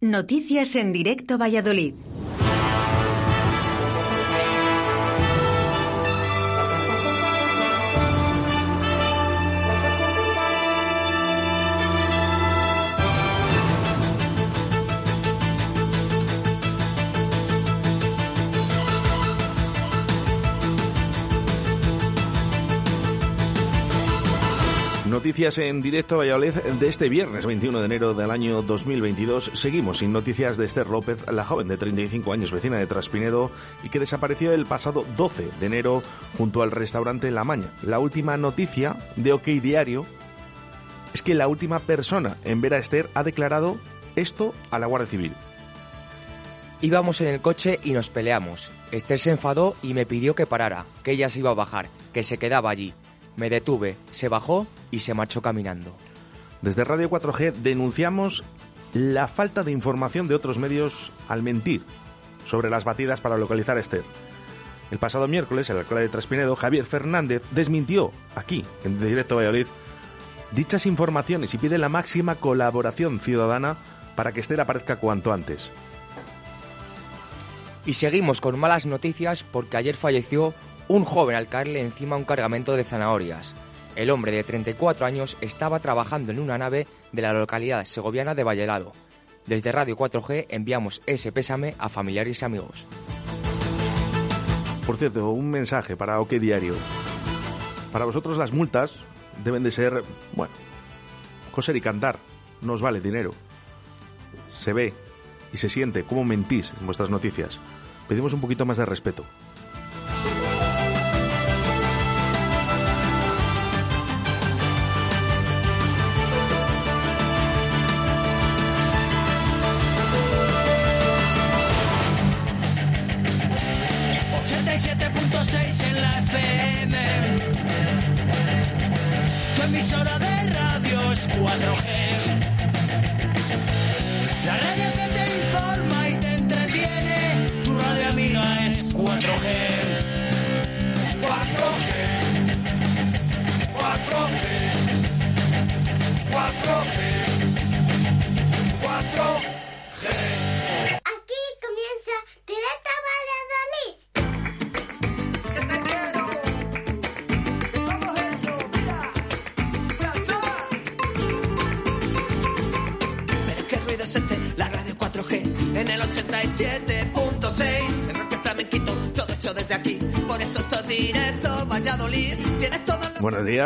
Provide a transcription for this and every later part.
Noticias en directo Valladolid. Noticias en directo Valladolid de este viernes 21 de enero del año 2022. Seguimos sin noticias de Esther López, la joven de 35 años, vecina de Traspinedo, y que desapareció el pasado 12 de enero junto al restaurante La Maña. La última noticia de OK Diario es que la última persona en ver a Esther ha declarado esto a la Guardia Civil. Íbamos en el coche y nos peleamos. Esther se enfadó y me pidió que parara, que ella se iba a bajar, que se quedaba allí. Me detuve, se bajó y se marchó caminando. Desde Radio 4G denunciamos la falta de información de otros medios al mentir sobre las batidas para localizar a Esther. El pasado miércoles, el alcalde de Traspinedo, Javier Fernández, desmintió aquí, en directo Valladolid, dichas informaciones y pide la máxima colaboración ciudadana para que Esther aparezca cuanto antes. Y seguimos con malas noticias porque ayer falleció un joven al caerle encima un cargamento de zanahorias. El hombre de 34 años estaba trabajando en una nave de la localidad segoviana de Vallelado. Desde Radio 4G enviamos ese pésame a familiares y amigos. Por cierto, un mensaje para OK Diario. Para vosotros las multas deben de ser, bueno, coser y cantar. No os vale dinero. Se ve y se siente cómo mentís en vuestras noticias. Pedimos un poquito más de respeto.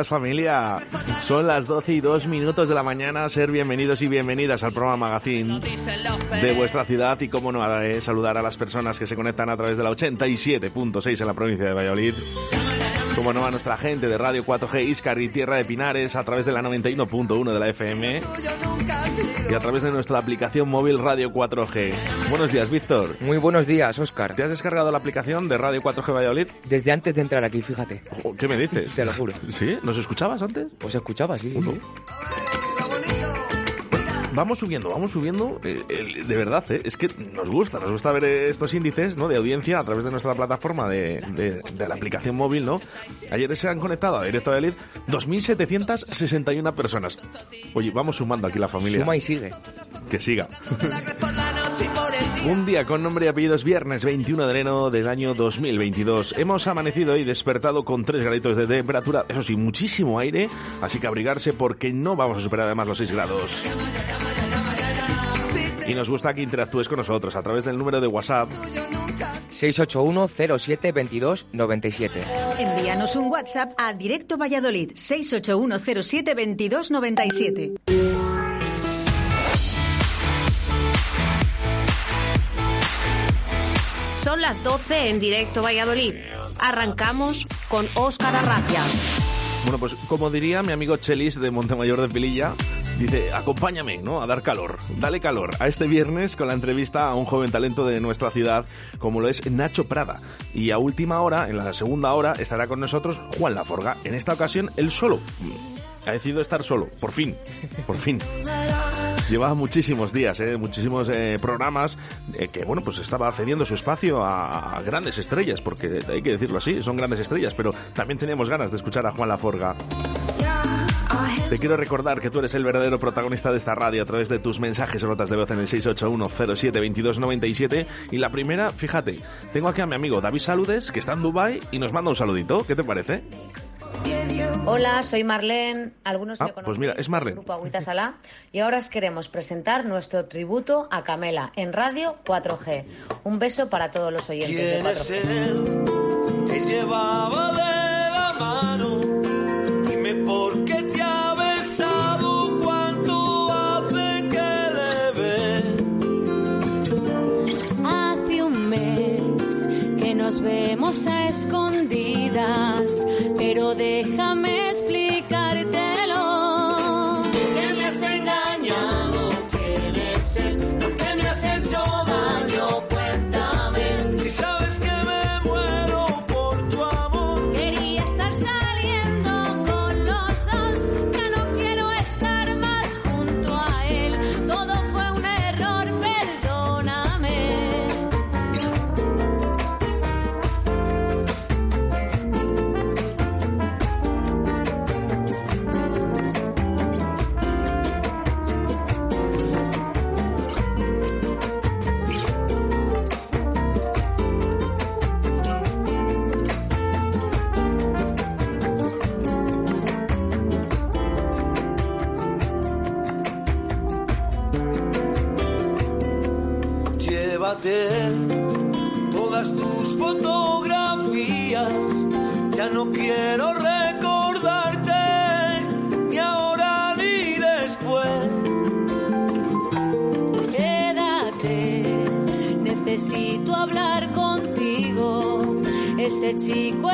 Familia, son las 12 y 2 minutos de la mañana, ser bienvenidos y bienvenidas al programa Magazine de vuestra ciudad. Y como no, eh, saludar a las personas que se conectan a través de la 87.6 en la provincia de Valladolid. Como no, a nuestra gente de Radio 4G Iscar y Tierra de Pinares a través de la 91.1 de la FM y a través de nuestra aplicación móvil Radio 4G. Buenos días, Víctor. Muy buenos días, Oscar. ¿Te has descargado la aplicación de Radio 4G Valladolid? Desde antes de entrar aquí, fíjate. ¿Qué me dices? Te lo juro. ¿Sí? ¿Nos escuchabas antes? Pues escuchaba, sí. sí vamos subiendo, vamos subiendo, eh, de verdad, eh, es que nos gusta, nos gusta ver estos índices ¿no? de audiencia a través de nuestra plataforma de, la aplicación móvil, ¿no? Ayer se han conectado a Directo de Elite 2.761 personas. Oye, vamos sumando aquí la familia. Suma y sigue. Que siga. Un día con nombre y apellidos viernes 21 de enero del año 2022. Hemos amanecido y despertado con 3 graditos de temperatura, eso sí, muchísimo aire, así que abrigarse porque no vamos a superar además los 6 grados. Y nos gusta que interactúes con nosotros a través del número de WhatsApp 681 07 22 97. Envíanos un WhatsApp a Directo Valladolid 681 07 22 97. Son las 12 en Directo Valladolid. Arrancamos con Óscar Arracia. Bueno, pues como diría mi amigo Chelis de Montemayor de Pililla, dice, acompáñame, ¿no? A dar calor, dale calor a este viernes con la entrevista a un joven talento de nuestra ciudad, como lo es Nacho Prada. Y a última hora, en la segunda hora, estará con nosotros Juan Laforga. En esta ocasión, él solo ha decidido estar solo, por fin, por fin. Llevaba muchísimos días, eh, muchísimos eh, programas eh, que, bueno, pues estaba cediendo su espacio a, grandes estrellas, porque hay que decirlo así, son grandes estrellas, pero también teníamos ganas de escuchar a Juan Laforga. Te quiero recordar que tú eres el verdadero protagonista de esta radio a través de tus mensajes rotas de voz en el 681072297 y la primera, fíjate, tengo aquí a mi amigo David Saludes que está en Dubai y nos manda un saludito. ¿Qué te parece? Hola, soy Marlene. Algunos Ah, me conocen pues mira, es Marlene. Grupo Agüita Salá. Y ahora os queremos presentar nuestro tributo a Camela en Radio 4G. Un beso para todos los oyentes de ¿Quién es 4G. él que llevaba de la mano? Dime por qué vemos a escondidas, pero déjame explicártelo.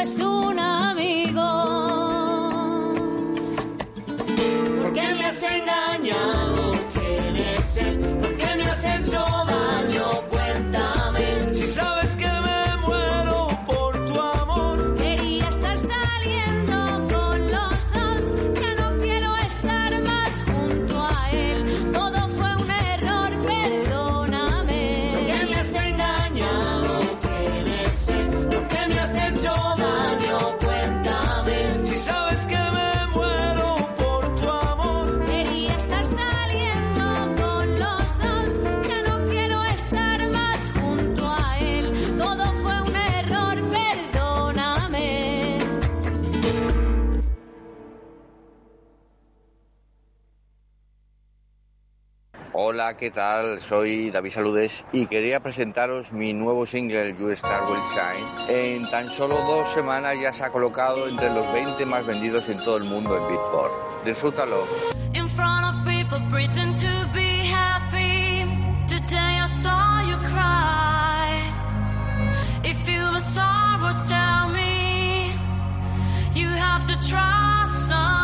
Es Hola, ¿qué tal? Soy David Saludes y quería presentaros mi nuevo single You Star Will Shine. En tan solo dos semanas ya se ha colocado entre los 20 más vendidos en todo el mundo en Beatport. Disfrútalo. In front of people pretend to be happy. Today I saw you cry. If you were sorrows, tell me. You have to trust someone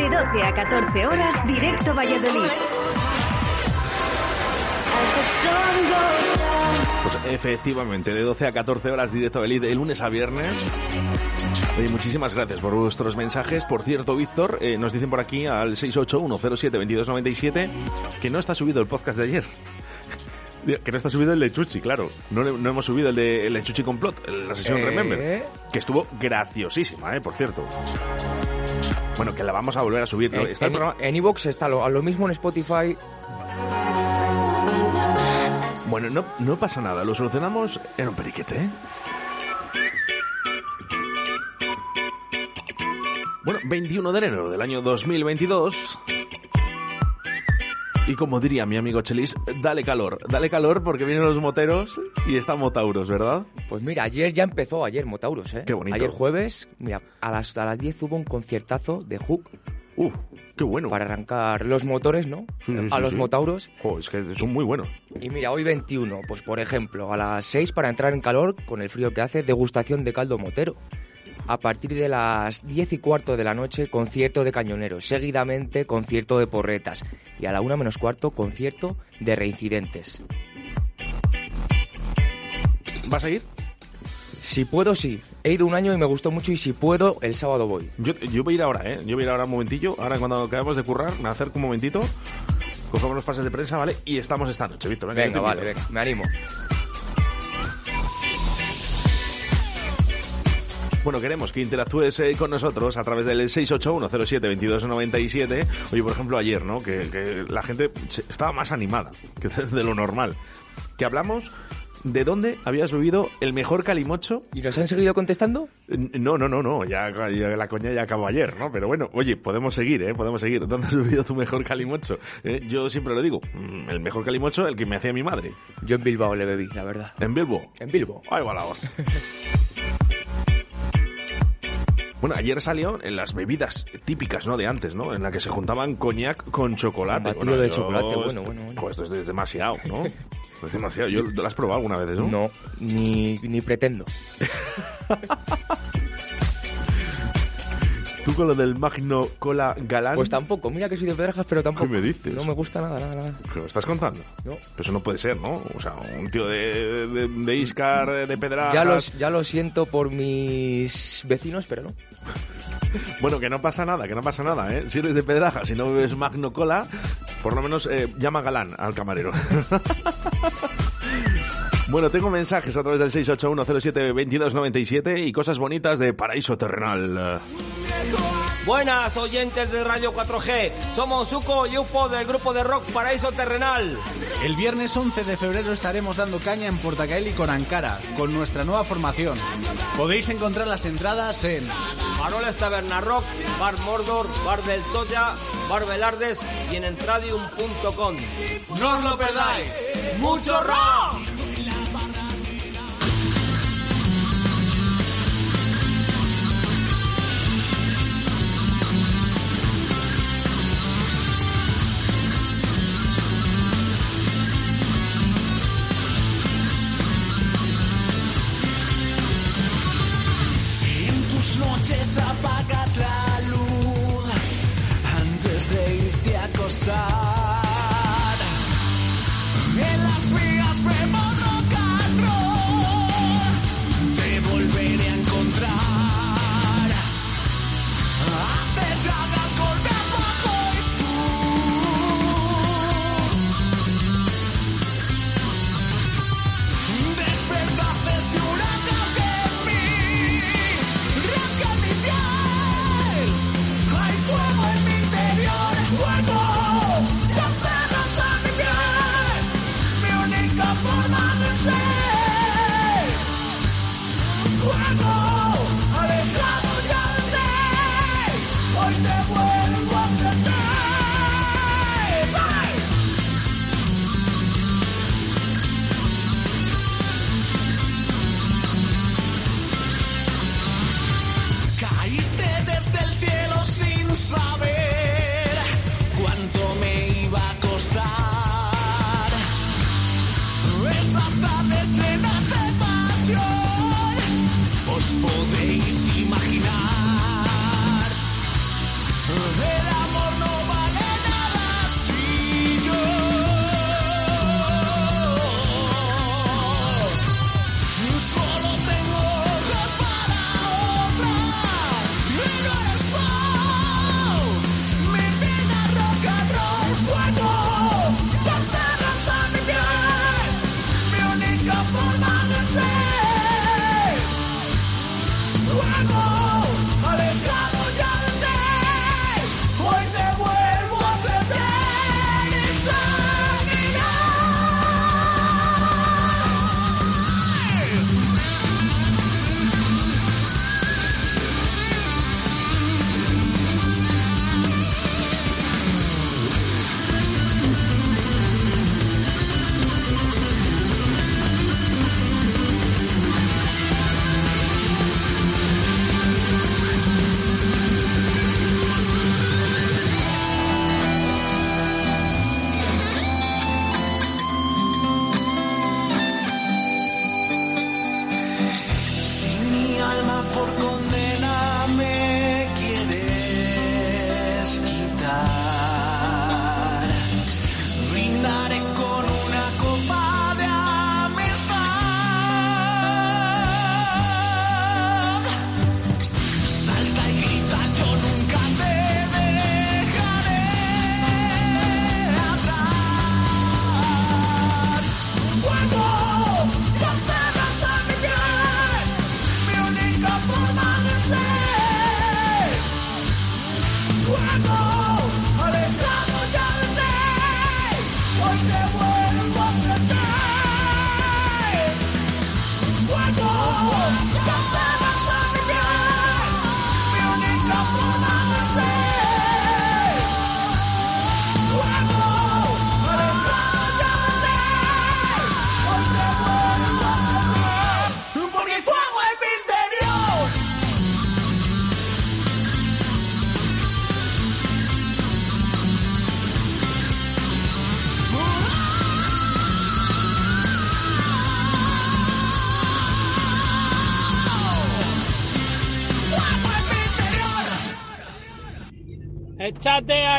De 12 a 14 horas, directo Valladolid. Pues efectivamente, de 12 a 14 horas directo Valladolid, de lunes a viernes. Oye, muchísimas gracias por vuestros mensajes. Por cierto, Víctor, eh, nos dicen por aquí al 681072297 que no está subido el podcast de ayer. Que no está subido el de Chuchi, claro. No, no hemos subido el de, el de Chuchi Complot, la sesión Eh. Remember. Que estuvo graciosísima, eh, por cierto. Bueno, que la vamos a volver a subir. ¿no? En- Está el en- programa- en iVoox está lo, lo mismo en Spotify. Bueno, no, no pasa nada, lo solucionamos en un periquete, ¿eh? Bueno, 21 de enero del año 2022. Y como diría mi amigo Chelis, dale calor, dale calor porque vienen los moteros y están motauros, ¿verdad? Pues mira, ayer ya empezó, ayer Motauros, ¿eh? Qué bonito. Ayer jueves, mira, a las, a las 10 hubo un conciertazo de Hook. Uf, qué bueno. Para arrancar los motores, ¿no? Sí, sí, a sí, los. Motauros. Jo, es que son muy buenos. Y mira, hoy 21, pues por ejemplo, a las 6 para entrar en calor, con el frío que hace, degustación de caldo motero. A partir de las 10 y cuarto de la noche, concierto de cañoneros. Seguidamente, concierto de porretas. Y a la 1 menos cuarto, concierto de reincidentes. ¿Vas a ir? Si puedo, sí. He ido un año y me gustó mucho y si puedo, el sábado voy. Yo, yo voy a ir ahora, ¿eh? Yo voy a ir ahora un momentillo. Ahora cuando acabemos de currar, me acerco un momentito. Cogemos los pases de prensa, ¿vale? Y estamos esta noche, Víctor. Venga, Venga, vale, venga, me animo. Bueno, queremos que interactúes eh, con nosotros a través del 681072297. Oye, por ejemplo, ayer, ¿no? Que, que la gente estaba más animada que de, lo normal. Que hablamos de dónde habías bebido el mejor calimocho. ¿Y nos han seguido contestando? No, no, no, no. Ya, ya la coña ya acabó ayer, ¿no? Pero bueno, oye, podemos seguir, ¿eh? Podemos seguir. ¿Dónde has bebido tu mejor calimocho? Eh, Yo siempre lo digo. mm, El mejor calimocho, el que me hacía mi madre. Yo en Bilbao le bebí, la verdad. ¿En Bilbo? En Bilbo. Ahí va la voz. Bueno, ayer salió en las bebidas típicas, ¿no? De antes, ¿no? En la que se juntaban coñac con chocolate. Batido de chocolate, bueno, bueno, bueno. Pues esto es demasiado, ¿no? es demasiado. Yo, ¿Lo has probado alguna vez eso? No, ni, ni pretendo. ¿Tú con lo del Magno Cola Galán? Pues tampoco, mira que soy de Pedrajas, pero tampoco. ¿Qué me dices? No me gusta nada, nada, nada. ¿Qué me estás contando? No. Pero eso no puede ser, ¿no? O sea, un tío de, de, de Iscar, de Pedrajas... Ya, los, ya lo siento por mis vecinos, pero no. Bueno, que no pasa nada, que no pasa nada, ¿eh? Si eres de Pedrajas, si no bebes Magno Cola, por lo menos eh, llama Galán al camarero. Bueno, tengo mensajes a través del 681072297 y cosas bonitas de Paraíso Terrenal. Buenas oyentes de Radio 4G, somos Zuko y Ufo del grupo de rock Paraíso Terrenal. El viernes 11 de febrero estaremos dando caña en Portacaeli con Ankara, con nuestra nueva formación. Podéis encontrar las entradas en Paroles Taberna Rock, Bar Mordor, Bar del Toya, Bar Belardes y en entradium.com. ¡No os lo perdáis! ¡Mucho rock!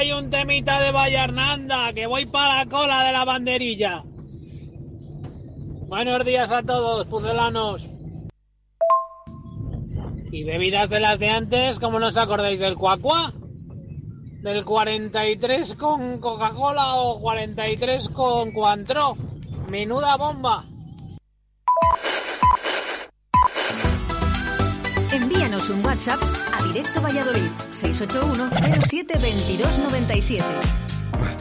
Ahí un temita de Vallarnanda, que voy para la cola de la banderilla. Buenos días a todos, pucelanos. Y bebidas de las de antes, ¿cómo no os acordáis del cuacua? Del 43 con Coca-Cola o 43 con Cuantro. Menuda bomba. Envíanos un WhatsApp Directo Valladolid 681 07 22 97.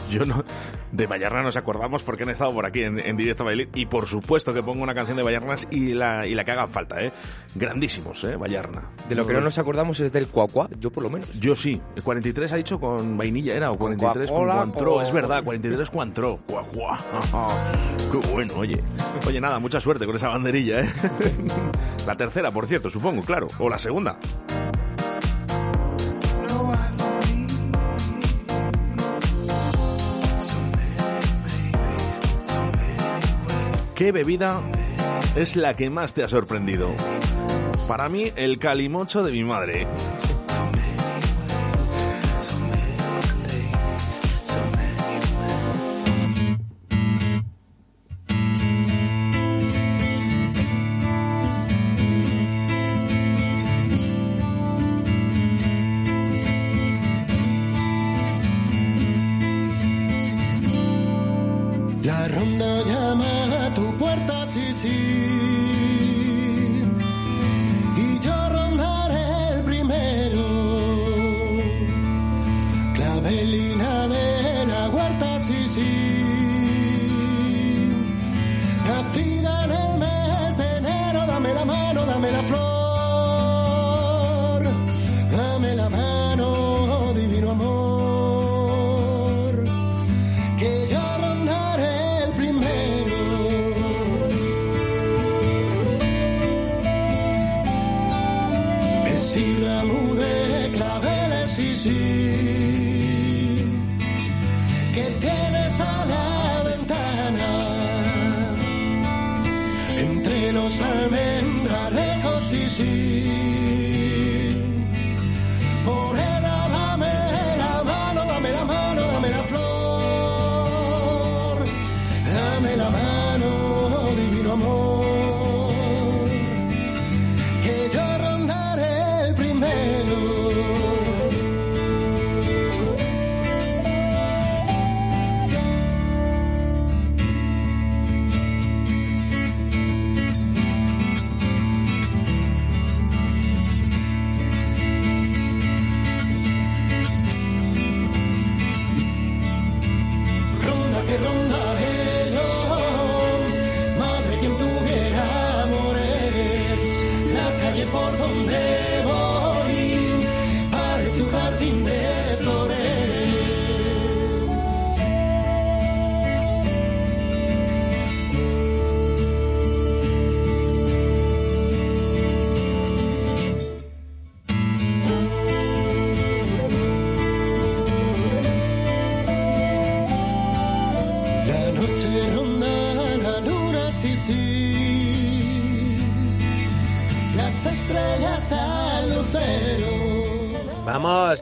Yo no. De Vallarna nos acordamos porque han estado por aquí en, en directo Valladolid. Y por supuesto que pongo una canción de Vallarnas y la, y la que haga falta, ¿eh? Grandísimos, ¿eh? Vallarna. De lo que no nos acordamos es del cuacua, yo por lo menos. Yo sí. El 43 ha dicho con vainilla, ¿era? O 43 con, Coca-Cola Cointreau. o- Es verdad, 43 Cointreau. Guau, guau. Qué bueno, oye. Oye, nada, mucha suerte con esa banderilla, ¿eh? La tercera, por cierto, supongo, claro. O la segunda. ¿Qué bebida es la que más te ha sorprendido? Para mí, el calimocho de mi madre.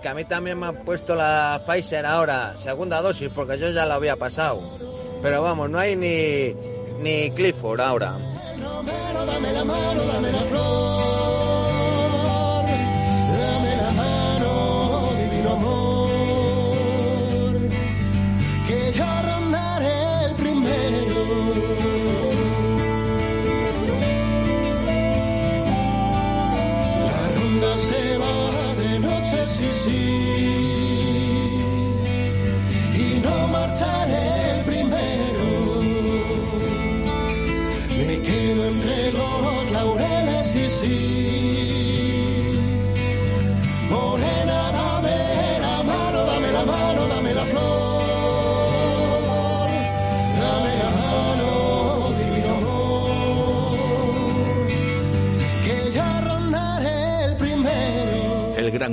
A mí también me han puesto la Pfizer ahora, segunda dosis, porque yo ya la había pasado. Pero vamos, no hay ni, ni Clifford ahora.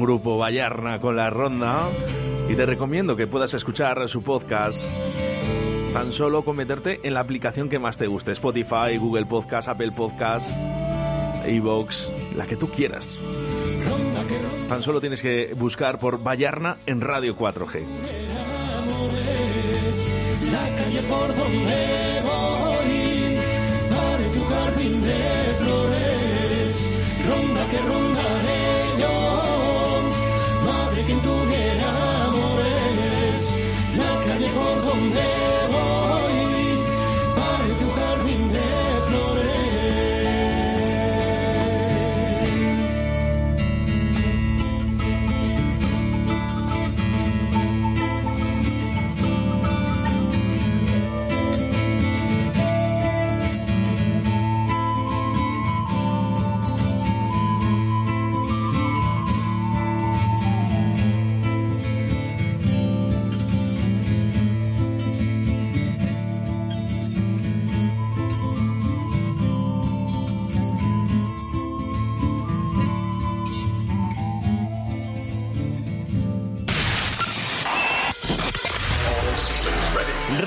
Grupo Vallarna con la ronda. Y te recomiendo que puedas escuchar su podcast tan solo con meterte en la aplicación que más te guste. Spotify, Google Podcast, Apple Podcast, iVoox, la que tú quieras. Tan solo tienes que buscar por Vallarna en Radio 4G. La calle por donde voy parece un jardín de flores. Ronda que rondaré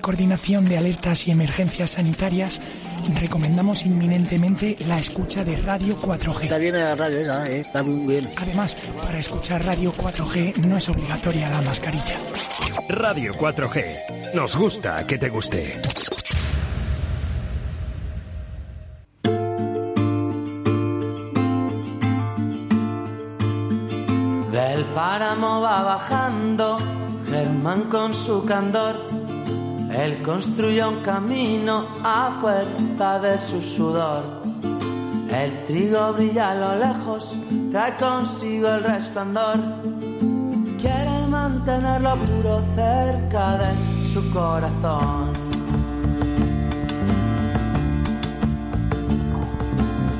Coordinación de Alertas y Emergencias Sanitarias recomendamos inminentemente la escucha de Radio 4G. Está bien la radio esa, ¿eh? está muy bien. Además, para escuchar Radio 4G no es obligatoria la mascarilla. Radio 4G. Nos gusta que te guste. Del páramo va bajando Germán con su candor. Él construyó un camino a fuerza de su sudor. El trigo brilla a lo lejos, trae consigo el resplandor. Quiere mantenerlo puro cerca de su corazón.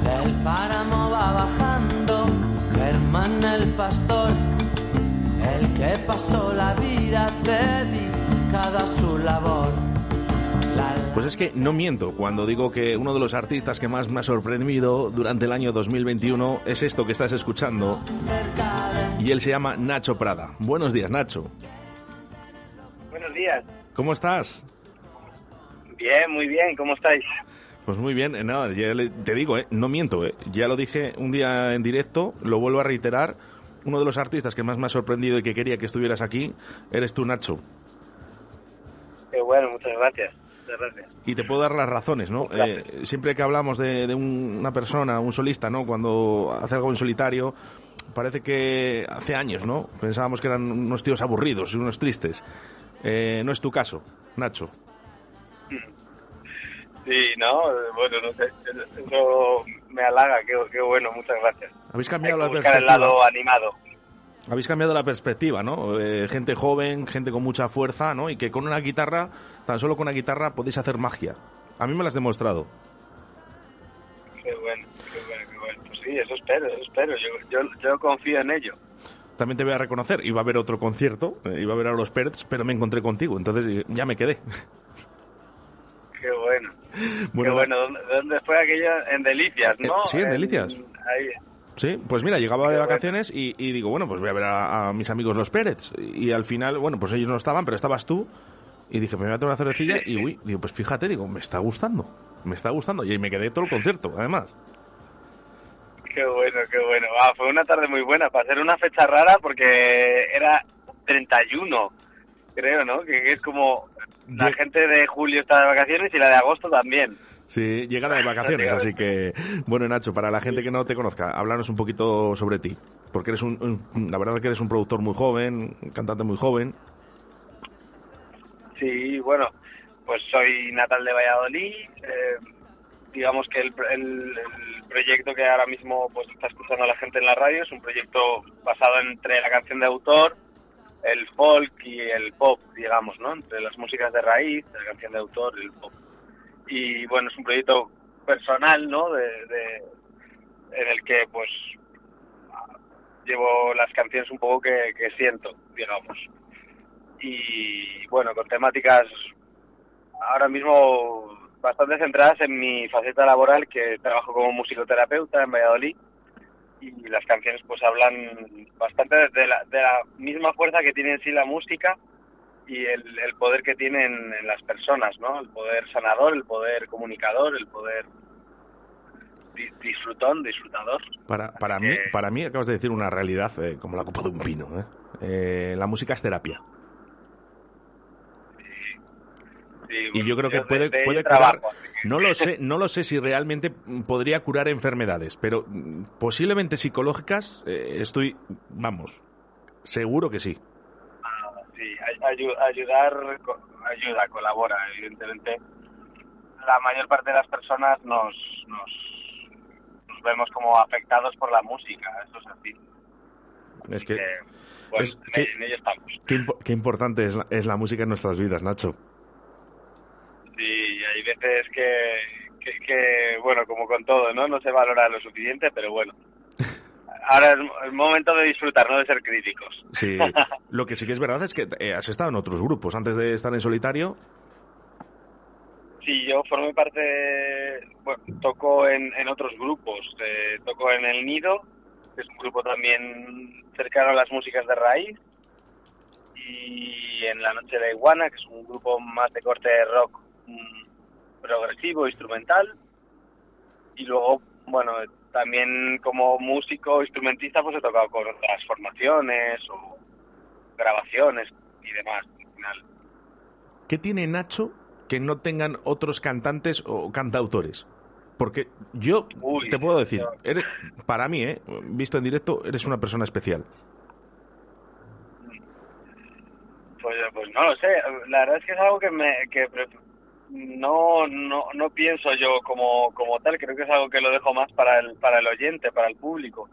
Del páramo va bajando Germán el pastor, el que pasó la vida dedicada a su labor. Pues es que no miento cuando digo que uno de los artistas que más me ha sorprendido durante el año 2021 es esto que estás escuchando. Y él se llama Nacho Prada. Buenos días, Nacho. Buenos días. ¿Cómo estás? Bien, muy bien. ¿Cómo estáis? Pues muy bien, eh, nada, ya le- te digo, eh, no miento, eh, ya lo dije un día en directo, lo vuelvo a reiterar, uno de los artistas que más me ha sorprendido y que quería que estuvieras aquí, eres tú, Nacho. Bueno, muchas gracias. Y te puedo dar las razones, ¿no? Eh, siempre que hablamos de, de un- una persona, un solista, ¿no? Cuando hace algo en solitario, parece que hace años, ¿no? Pensábamos que eran unos tíos aburridos y unos tristes. Eh, no es tu caso, Nacho. Sí, no, eh, bueno, no sé. Eso me halaga. Qué, qué bueno, muchas gracias. Habéis Hay cambiado que la buscar el lado animado. Habéis cambiado la perspectiva, ¿no? Eh, gente joven, gente con mucha fuerza, ¿no? Y que con una guitarra, tan solo con una guitarra, podéis hacer magia. A mí me lo has demostrado. Qué bueno, qué bueno, qué bueno. Pues sí, eso espero, eso espero. Yo, yo, yo confío en ello. También te voy a reconocer, iba a haber otro concierto, eh, iba a ver a los Perts, pero me encontré contigo, entonces eh, ya me quedé. Qué bueno. Bueno, qué bueno. ¿Dónde, dónde fue aquello? En Delicias, Eh, ¿no? sí, en Delicias. Ahí. Sí, pues mira, llegaba de vacaciones y, y digo, bueno, pues voy a ver a, a mis amigos los Pérez. Y al final, bueno, pues ellos no estaban, pero estabas tú. Y dije, me voy a tomar una cervecilla y, uy, digo, pues fíjate, digo, me está gustando, me está gustando. Y ahí me quedé todo el concierto, además. Qué bueno, qué bueno. Ah, fue una tarde muy buena para ser una fecha rara porque era 31, creo, ¿no? Que es como la gente de julio está de vacaciones y la de agosto también. Sí, llegada de vacaciones, así que, bueno, Nacho, para la gente que no te conozca, háblanos un poquito sobre ti. Porque eres un, un- la verdad es que eres un productor muy joven, un cantante muy joven. Sí, bueno, pues soy natal de Valladolid. eh, digamos que el, el- el proyecto que ahora mismo pues está escuchando la gente en la radio. Es un proyecto basado entre la canción de autor, el folk y el pop, digamos, ¿no? Entre las músicas de raíz, la canción de autor y el pop. Y bueno, es un proyecto personal, ¿no? De, en el que pues llevo las canciones un poco que, que siento, digamos. Y bueno, con temáticas ahora mismo bastante centradas en mi faceta laboral, que trabajo como musicoterapeuta en Valladolid. Y las canciones pues hablan bastante de la, de la misma fuerza que tiene en sí la música y el, el poder que tienen en las personas, ¿no? El poder sanador, el poder comunicador, el poder di- disfrutón, disfrutador. Para, para, mí, para mí acabas de decir una realidad eh, como la copa de un pino. ¿eh? Eh, la música es terapia. Sí, Y yo creo que de- puede, de puede curar. trabajo, así que- No lo sé, no lo sé si realmente podría curar enfermedades, pero mm, posiblemente psicológicas eh, estoy, vamos, seguro que sí. sí, ay- ayu- ayudar, ayuda, colabora, evidentemente. La mayor parte de las personas nos, nos, nos vemos como afectados por la música, eso es así. Es que, Bueno, es en, que- en ello estamos. qué, impo- qué importante es la, es la música en nuestras vidas, Nacho. Sí, hay veces que, que, que, bueno, como con todo, ¿no? No se valora lo suficiente, pero bueno. Ahora es el momento de disfrutar, no de ser críticos. Sí, lo que sí que es verdad es que eh, has estado en otros grupos antes de estar en solitario. Sí, yo formé parte, bueno, toco en, en otros grupos. Eh, toco en El Nido, que es un grupo también cercano a las músicas de raíz. Y en La Noche de Iguana, que es un grupo más de corte de rock mm, progresivo, instrumental. Y luego, bueno, también como músico, instrumentista, pues he tocado con otras formaciones o grabaciones y demás. Al final, ¿Qué tiene Nacho que no tengan otros cantantes o cantautores? Porque yo te puedo decir, eres, para mí, eh, visto en directo, eres una persona especial. Pues, pues no lo sé. La verdad es que es algo que me que no, no no pienso yo como como tal. Creo que es algo que lo dejo más para el para el oyente, para el público.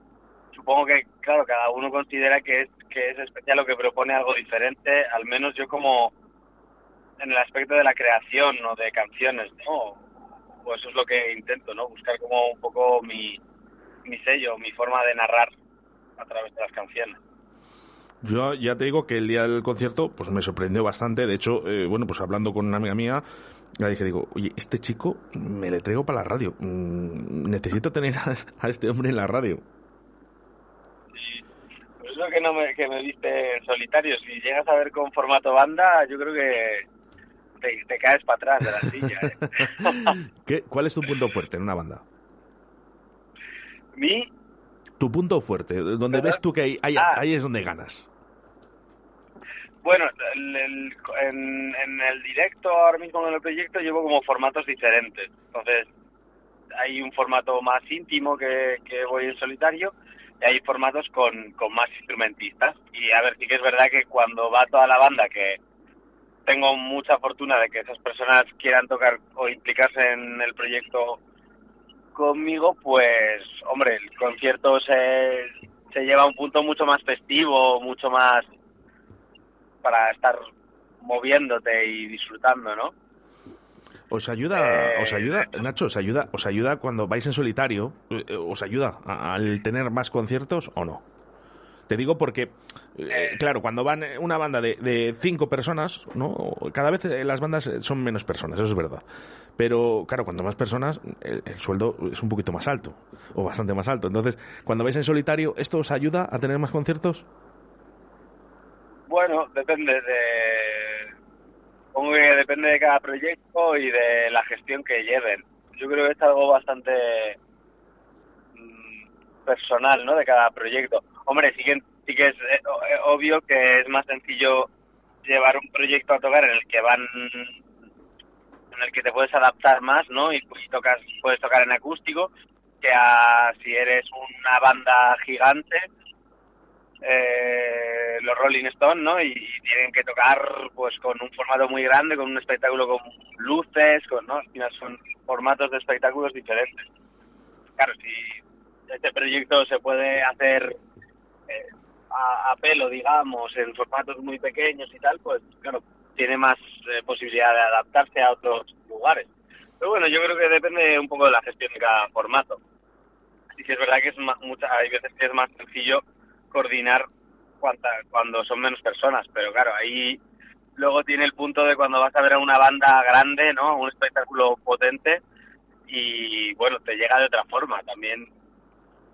Supongo que claro cada uno considera que es que es especial o que propone algo diferente. Al menos yo como en el aspecto de la creación o de canciones, ¿no? Pues eso es lo que intento, ¿no? Buscar como un poco mi mi sello, mi forma de narrar a través de las canciones. Yo ya te digo que el día del concierto pues me sorprendió bastante. De hecho, eh, bueno, pues hablando con una amiga mía, le dije, digo, oye, este chico me le traigo para la radio. Mm, necesito tener a, a este hombre en la radio. Pues es lo que no me, que me viste en solitario. Si llegas a ver con formato banda, yo creo que te, te caes para atrás de la silla. ¿eh? ¿Qué, ¿Cuál es tu punto fuerte en una banda? Mi, Tu punto fuerte, donde ves tú que ahí, ahí, Ah. ahí es donde ganas. Bueno, el- el- en, en el directo ahora mismo en el proyecto llevo como formatos diferentes. Entonces, hay un formato más íntimo que, voy en solitario y hay formatos con, con más instrumentistas. Y a ver, sí que es verdad que cuando va toda la banda, que tengo mucha fortuna de que esas personas quieran tocar o implicarse en el proyecto conmigo, pues, hombre, el concierto se, se lleva a un punto mucho más festivo, mucho más para estar moviéndote y disfrutando, ¿no? ¿Os ayuda, Eh, os ayuda, Nacho, os ayuda, os ayuda cuando vais en solitario, eh, eh, os ayuda al tener más conciertos o no? Te digo porque, eh, claro, cuando van eh, una banda de, de cinco personas, ¿no? Cada vez eh, las bandas eh, son menos personas, eso es verdad. Pero, claro, cuando más personas, el, el sueldo es un poquito más alto, o bastante más alto. Entonces, cuando vais en solitario, ¿esto os ayuda a tener más conciertos? Bueno, depende de... Supongo que depende de cada proyecto y de la gestión que lleven. Yo creo que es algo bastante mm, personal, ¿no? De cada proyecto. Hombre, sí que, sí que es eh, obvio que es más sencillo llevar un proyecto a tocar en el que van en el que te puedes adaptar más, ¿no? Y, pues, tocas, puedes tocar en acústico, que a si eres una banda gigante, eh, los Rolling Stones, ¿no? Y, y tienen que tocar, pues, con un formato muy grande, con un espectáculo con luces, con, ¿no? Al son formatos de espectáculos diferentes. claro, si este proyecto se puede hacer eh, a, pelo, digamos, en formatos muy pequeños y tal, pues claro, tiene más eh, posibilidad de adaptarse a otros lugares. Pero bueno, yo creo que depende un poco de la gestión de cada formato. Así que es verdad que es ma- mucha, hay veces que es más sencillo coordinar cuanta, cuando son menos personas, pero claro, ahí luego tiene el punto de cuando vas a ver a una banda grande, ¿no? Un espectáculo potente y bueno, te llega de otra forma, también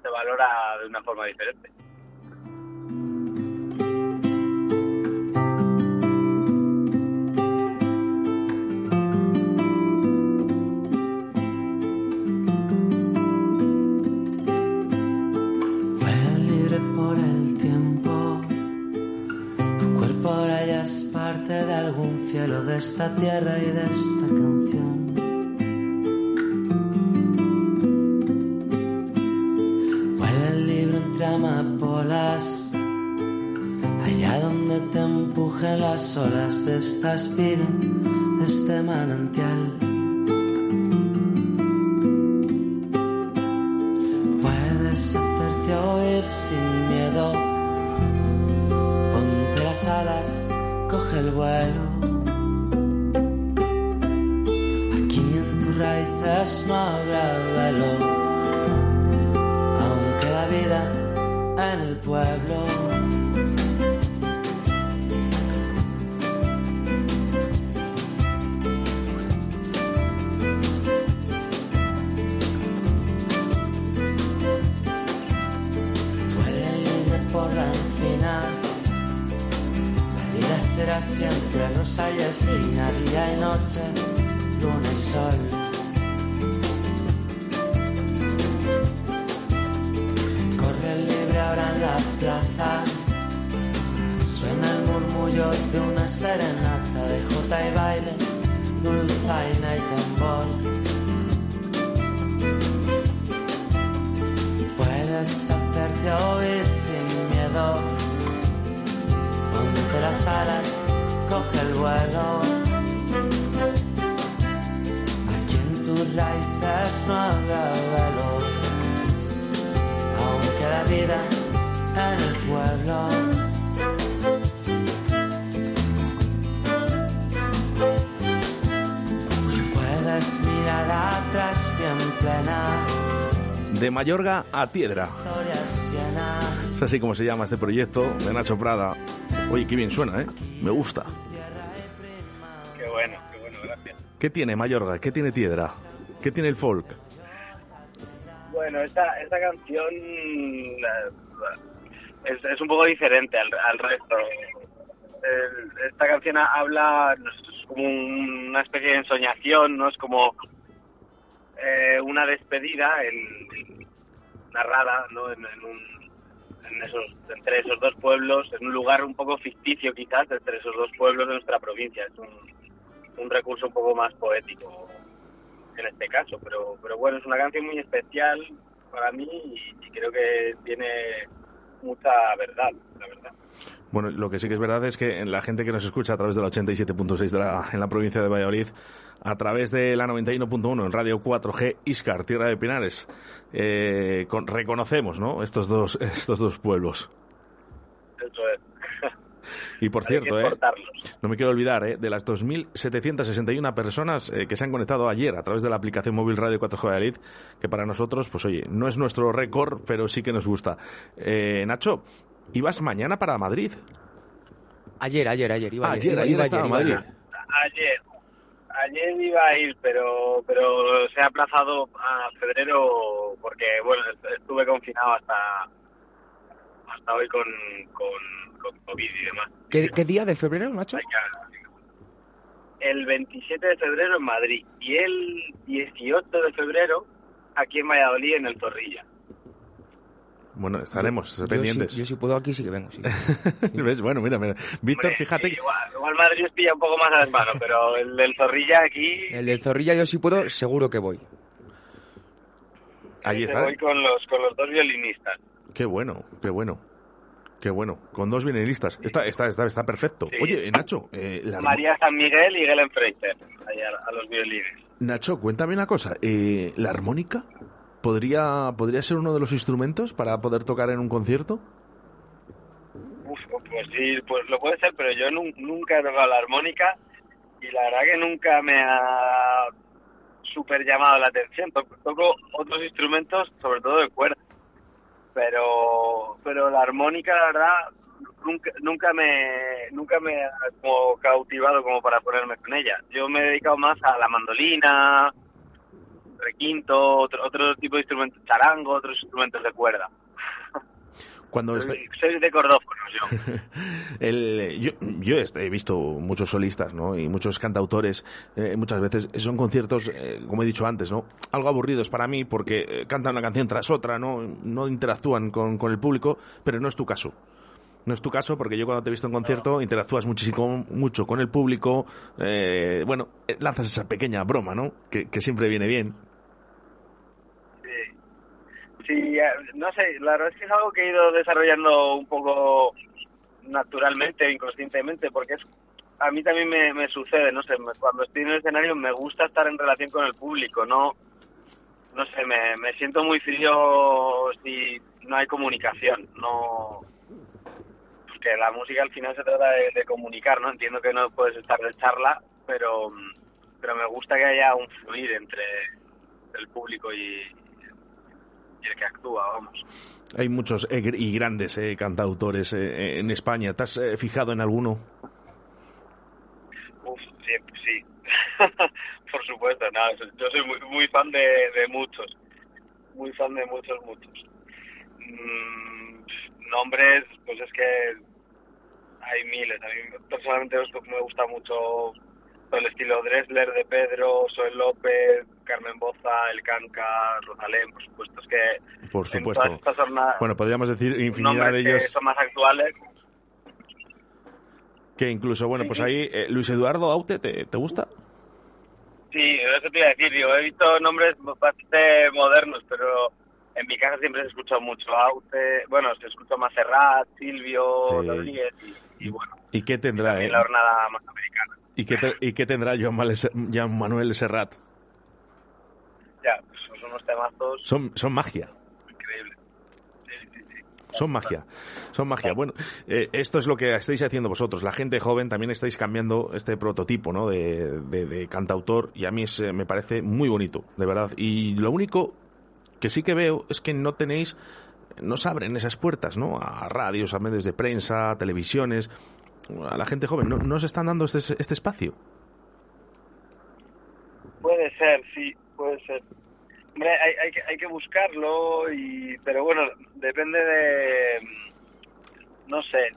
se valora de una forma diferente. Esta tierra y de esta canción. Vuela libre entre amapolas. Allá donde te empujen las olas de esta espina, de este manantial. Mayorga a Piedra. Es así como se llama este proyecto de Nacho Prada. Oye, qué bien suena, ¿eh? Me gusta. Qué bueno, qué bueno, gracias. ¿Qué tiene Mayorga? ¿Qué tiene Piedra? ¿Qué tiene el folk? Bueno, esta, esta canción eh, es, es un poco diferente al, al resto. El- esta canción ha- habla, es como un- una especie de ensoñación, ¿no? Es como eh, una despedida en- narrada, ¿no? En, un, en esos, entre esos dos pueblos, en un lugar un poco ficticio quizás, entre esos dos pueblos de nuestra provincia. Es un, un recurso un poco más poético en este caso, pero, pero bueno, es una canción muy especial para mí y, creo que tiene mucha verdad, la verdad. Bueno, lo que sí que es verdad es que la gente que nos escucha a través de la 87.6 de la, en la provincia de Valladolid, a través de la 91.1 en Radio 4G Iscar, Tierra de Pinares, eh, con- reconocemos ¿no? estos, dos, estos dos pueblos. Eso es. Y por Hay cierto, eh, no me quiero olvidar, eh, de las 2.761 personas eh, que se han conectado ayer a través de la aplicación móvil Radio 4G Valladolid, que para nosotros, pues oye, no es nuestro récord, pero sí que nos gusta. Eh, Nacho, ¿ibas mañana para Madrid? Ayer, ayer, ayer. Iba Ayer, iba- ayer iba iba Madrid. Ayer, ayer iba a ir, pero pero se ha aplazado a febrero porque, bueno, est- estuve confinado hasta hasta hoy con, con, con COVID y demás. ¿Qué, qué día de febrero, Nacho? El 27 de febrero en Madrid y el 18 de febrero aquí en Valladolid, en el Zorrilla. Bueno, estaremos Yo pendientes. sí- yo si puedo aquí sí que vengo. sí. ¿Ves? Bueno, mira, mira. Víctor, Hombre, fíjate. sí, igual, igual Madrid os pilla un poco más a las manos, pero el del Zorrilla aquí El del Zorrilla yo si puedo, seguro que voy. Allí te está. voy con los, con los dos violinistas. Qué bueno, qué bueno. Qué bueno. Con dos violinistas. Está, está, está, está perfecto. Oye, Nacho, eh, la María San Miguel y Gelen Freiter, ahí a, a los violines. Nacho, cuéntame una cosa. Eh, ¿La armónica? ¿Podría, ¿podría ser uno de los instrumentos para poder tocar en un concierto? Uf, pues sí, pues lo puede ser, pero yo nun- nunca he tocado la armónica y la verdad que nunca me ha súper llamado la atención. Toco, toco otros instrumentos, sobre todo de cuerda, pero pero la armónica, la verdad, nunca nunca me nunca me ha como cautivado como para ponerme con ella. Yo me he dedicado más a la mandolina, requinto, otro, otro tipo de instrumentos, charango, otros instrumentos de cuerda. Cuando Soy, soy de cordófonos yo. El, yo yo este, he visto muchos solistas ¿no? y muchos cantautores, eh, muchas veces son conciertos, eh, como he dicho antes, ¿no? algo aburridos para mí porque eh, cantan una canción tras otra, no, no interactúan con, con el público, pero no es tu caso. No es tu caso porque yo cuando te he visto en concierto interactúas muchísimo mucho con el público, eh, bueno, eh, lanzas esa pequeña broma, ¿no? Que, que siempre viene bien. Sí, no sé, la verdad es que es algo que he ido desarrollando un poco naturalmente, inconscientemente, porque es a mí también me, sucede, no sé, cuando estoy en el escenario me gusta estar en relación con el público, no no sé, me, me siento muy frío si no hay comunicación, no porque la música al final se trata de, de comunicar, ¿no? Entiendo que no puedes estar de charla, pero pero me gusta que haya un fluir entre el público y, y el que actúa, vamos. Hay muchos eh, y grandes eh, cantautores eh, en España. ¿Te has eh, fijado en alguno? Uf, sí, sí. Por supuesto, no, yo soy muy, muy fan de, de muchos, muy fan de muchos, muchos. Mm, nombres, pues es que hay miles. A mí personalmente me gusta mucho todo el estilo Dressler de Pedro, Soel López, Carmen Boza, El Canca, Rosalén, por supuesto. Es que Por en supuesto. todas estas jornadas, Bueno, podríamos decir infinidad de que ellos son más actuales. que incluso, bueno, pues ahí eh, Luis Eduardo Aute, ¿te, te gusta? Sí, eso te iba a decir. Digo, he visto nombres bastante modernos, pero en mi casa siempre se escucha mucho Aute. Bueno, se escucha más Serrat, Silvio, Sí. Rodríguez y, y bueno, ¿Y qué tendrá, también eh? la hornada más americana. ¿Y qué, te- y qué tendrá Joan Manuel Serrat? Ya, pues son unos temazos Son, son magia. increíbles. Sí, sí, sí. Son magia, son magia. Bueno, eh, esto es lo que estáis haciendo vosotros. La gente joven también estáis cambiando este prototipo, ¿no? De, de- de cantautor y a mí es, eh, me parece muy bonito, de verdad. Y lo único que sí que veo es que no tenéis, no se abren esas puertas, ¿no? A radios, a medios de prensa, a televisiones, a la gente joven. No, no se están dando este, este espacio. Puede ser, sí, puede ser. Hombre, hay, hay, que, hay que buscarlo, y pero bueno, depende de. No sé,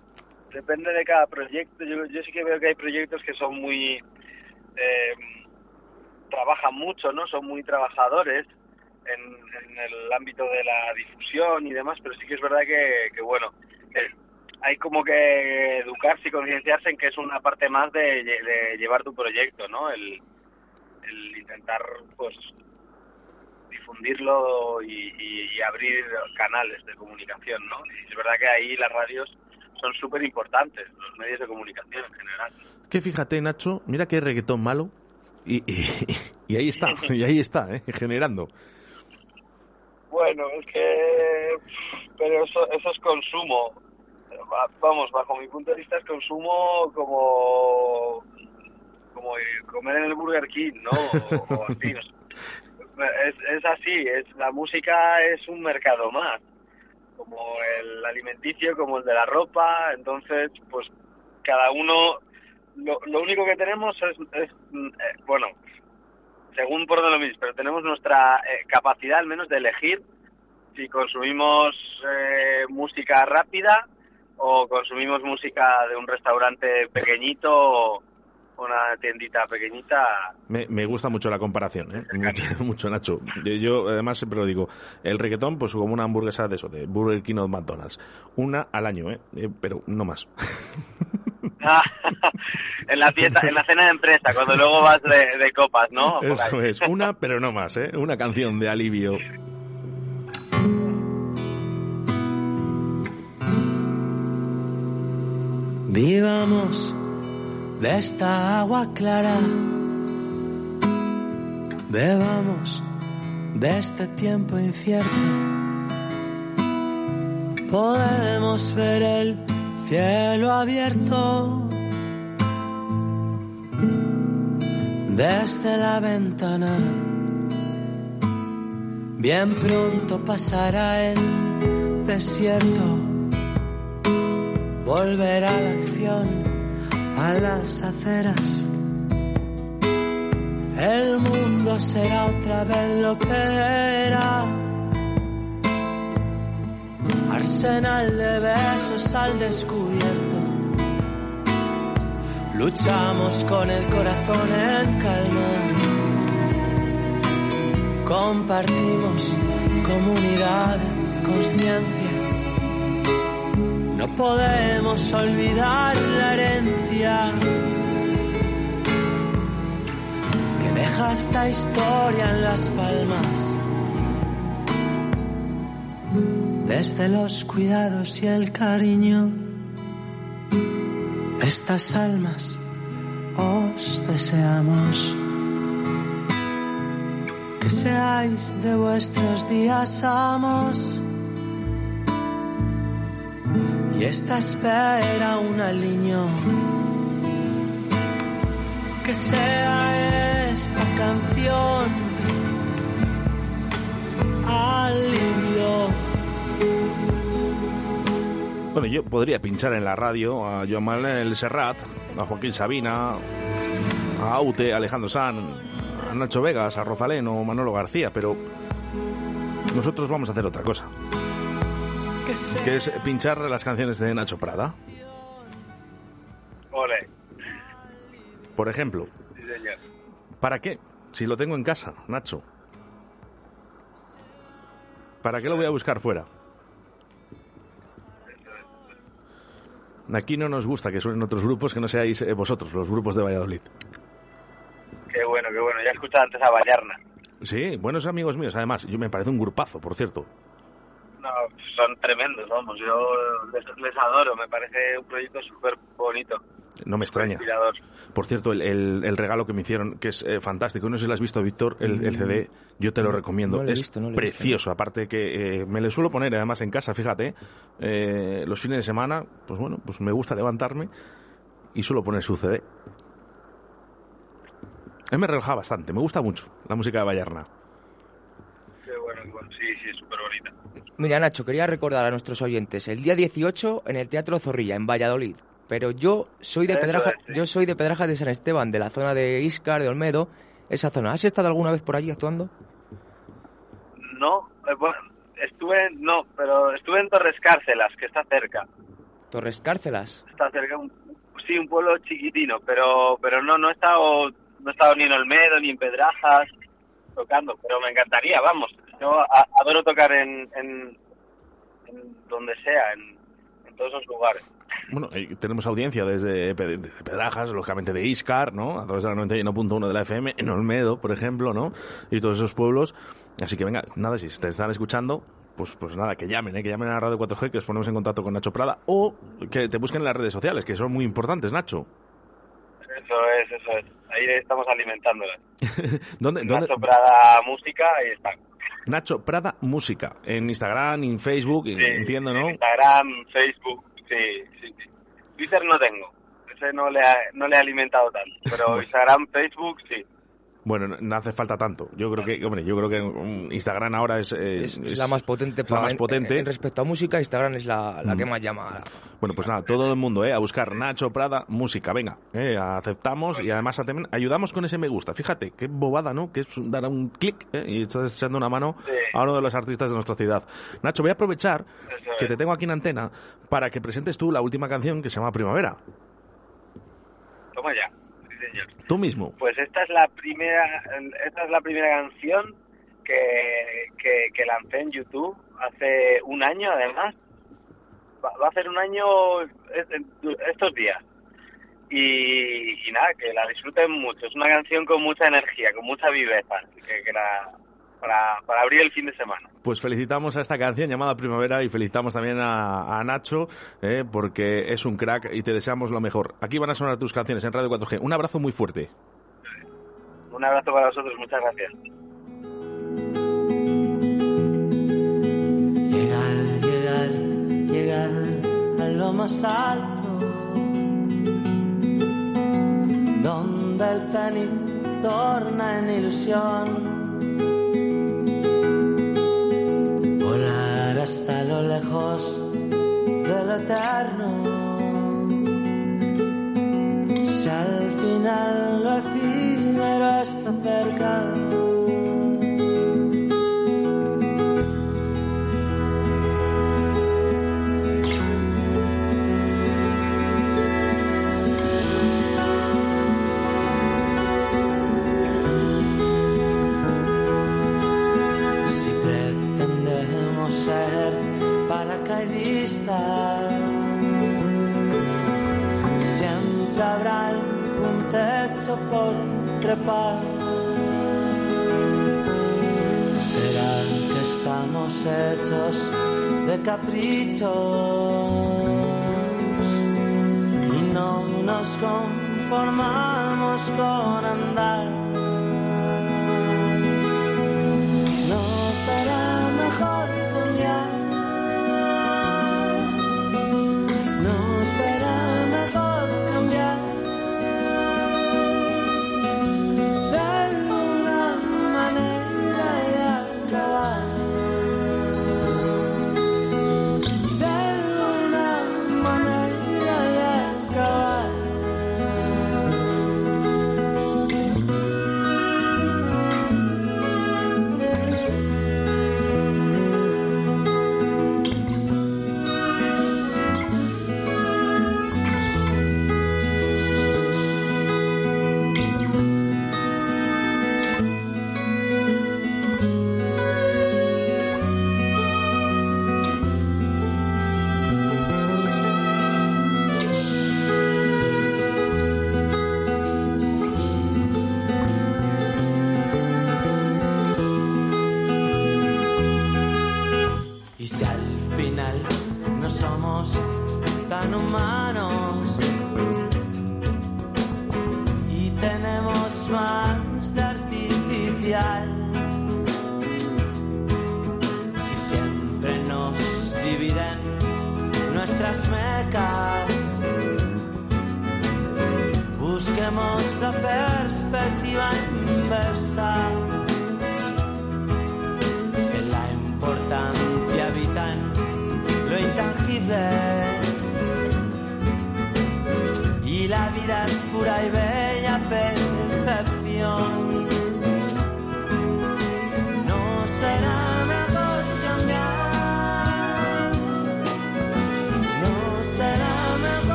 depende de cada proyecto. Yo, yo sí que veo que hay proyectos que son muy. eh, trabajan mucho, ¿no? Son muy trabajadores en, el ámbito de la difusión y demás, pero sí que es verdad que, que bueno, hay como que educarse y concienciarse en que es una parte más de, lle- de llevar tu proyecto, ¿no? El, el intentar pues difundirlo y, y- y abrir canales de comunicación, ¿no? Y es verdad que ahí las radios son súper importantes, los medios de comunicación en general. Que fíjate, Nacho, mira qué reggaetón malo. Y, y, y ahí está, y ahí está, ¿eh? generando. Bueno, es que... Pero eso, eso es consumo. Va- Vamos, bajo mi punto de vista es consumo como... Como comer en el Burger King, ¿no? O, así. Es, así, es la música es un mercado más, como el alimenticio, como el de la ropa, entonces, pues cada uno, lo, lo único que tenemos es, es, eh, bueno, según por donde lo mismo, pero tenemos nuestra eh, capacidad al menos de elegir si consumimos eh, música rápida o consumimos música de un restaurante pequeñito o una tiendita pequeñita. Me, me gusta mucho la comparación, ¿eh? mucho, mucho, Nacho. Yo, yo, además siempre lo digo, el reggaetón pues como una hamburguesa de eso, de Burger King o McDonald's. Una al año, ¿eh? Eh, pero no más. en la fiesta, en la cena de empresa, cuando luego vas de, de copas, ¿no? Eso es, una pero no más, ¿eh? Una canción de alivio. Vivamos de esta agua clara, bebamos de este tiempo incierto. Podemos ver el cielo abierto desde la ventana. Bien pronto pasará el desierto, volverá la acción a las aceras. El mundo será otra vez lo que era. Arsenal de besos al descubierto. Luchamos con el corazón en calma. Compartimos comunidad, conciencia. No podemos olvidar la herencia que deja esta historia en las palmas. Desde los cuidados y el cariño, estas almas os deseamos. Que seáis de vuestros días amos. Esta espera un aliño. Que sea esta canción alivio. Bueno, yo podría pinchar en la radio a Joan Manuel Serrat, a Joaquín Sabina, a Aute, a Alejandro San, a Nacho Vegas, a Rosalén o Manolo García, pero nosotros vamos a hacer otra cosa, Que es pinchar las canciones de Nacho Prada. Ole, Por ejemplo, sí señor. ¿para qué? Si lo tengo en casa, Nacho. ¿Para qué lo voy a buscar fuera? Aquí no nos gusta que suenen otros grupos que no seáis eh, vosotros, los grupos de Valladolid. Qué bueno, qué bueno. Ya he escuchado antes a Vallarna. Sí, buenos amigos míos, además. Yo me parece un grupazo, por cierto. No, son tremendos, vamos. Yo les, les adoro. Me parece un proyecto súper bonito. No me extraña. Inspirador. Por cierto, el, el- el regalo que me hicieron, que es eh, fantástico, no sé si lo has visto, Víctor, el, el CD, yo te lo recomiendo. no lo he es visto, no lo he visto, precioso, aparte que eh, me lo suelo poner además en casa, fíjate, eh, los fines de semana, pues bueno, pues me gusta levantarme y suelo poner su CD. A mí me relaja bastante, me gusta mucho la música de Vallarna. Qué bueno, bueno. Sí. Mira, Nacho, quería recordar a nuestros oyentes el día 18 en el Teatro Zorrilla, en Valladolid. Pero yo soy de Pedraja, yo soy de Pedrajas de San Esteban, de la zona de Iscar, de Olmedo, esa zona. ¿Has estado alguna vez por allí actuando? No, eh, bueno, estuve, no, pero estuve en Torres Cárcelas, que está cerca. Torres Cárcelas. Está cerca, un, sí, un pueblo chiquitino, pero pero no, no he estado, no he estado ni en Olmedo ni en Pedrajas tocando, pero me encantaría, vamos. Yo a- adoro tocar en, en, en donde sea, en, en todos esos lugares. Bueno, eh, tenemos audiencia desde Pe- de Pedrajas, lógicamente de Iscar, ¿no? A través de la 91.1 de la FM, en Olmedo, por ejemplo, ¿no? Y todos esos pueblos. Así que venga, nada, si te están escuchando, pues, pues nada, que llamen, ¿eh? Que llamen a Radio 4G, que os ponemos en contacto con Nacho Prada, o que te busquen en las redes sociales, que son muy importantes, Nacho. Eso es, eso es. Ahí estamos alimentándolas. ¿Dónde, dónde? Nacho Prada Música, ahí está. Nacho Prada Música, en Instagram, en Facebook, entiendo, ¿no? Instagram, Facebook, sí, sí, sí. Twitter no tengo. Ese no le, ha- no le he alimentado tanto. Pero Instagram, Facebook, sí. Bueno, no, hace falta tanto. Yo creo que, hombre, yo creo que Instagram ahora es, eh, Es, es la más potente. es la para- más en- potente. En, respecto a música, Instagram es la, la que Mm. más llama. Bueno, pues nada, todo el mundo, ¿eh? A buscar Nacho Prada Música, venga, ¿eh? Aceptamos y además también ayudamos con ese me gusta. Fíjate, qué bobada, ¿no? Que es dar un clic ¿eh? y estás echando una mano a uno de los artistas de nuestra ciudad. Nacho, voy a aprovechar que te tengo aquí en antena para que presentes tú la última canción que se llama Primavera. Toma ya. Tú mismo. Pues esta es la primera, esta es la primera canción que, que, que lancé en YouTube hace un año, además. Va, a hacer un año es- estos días. Y, y nada, que la disfruten mucho. Es una canción con mucha energía, con mucha viveza. que la, para, abrir el fin de semana. Pues felicitamos a esta canción llamada Primavera y felicitamos también a, Nacho eh, porque es un crack y te deseamos lo mejor. Aquí van a sonar tus canciones en Radio 4G. Un abrazo muy fuerte. Un abrazo para vosotros, muchas gracias. Llegar, llegar, llegar a lo más alto, donde el cenit torna en ilusión hasta lo lejos de lo eterno. Si al final lo efímero está cerca. trepar. ¿Será que estamos hechos de caprichos y no nos conformamos con andar?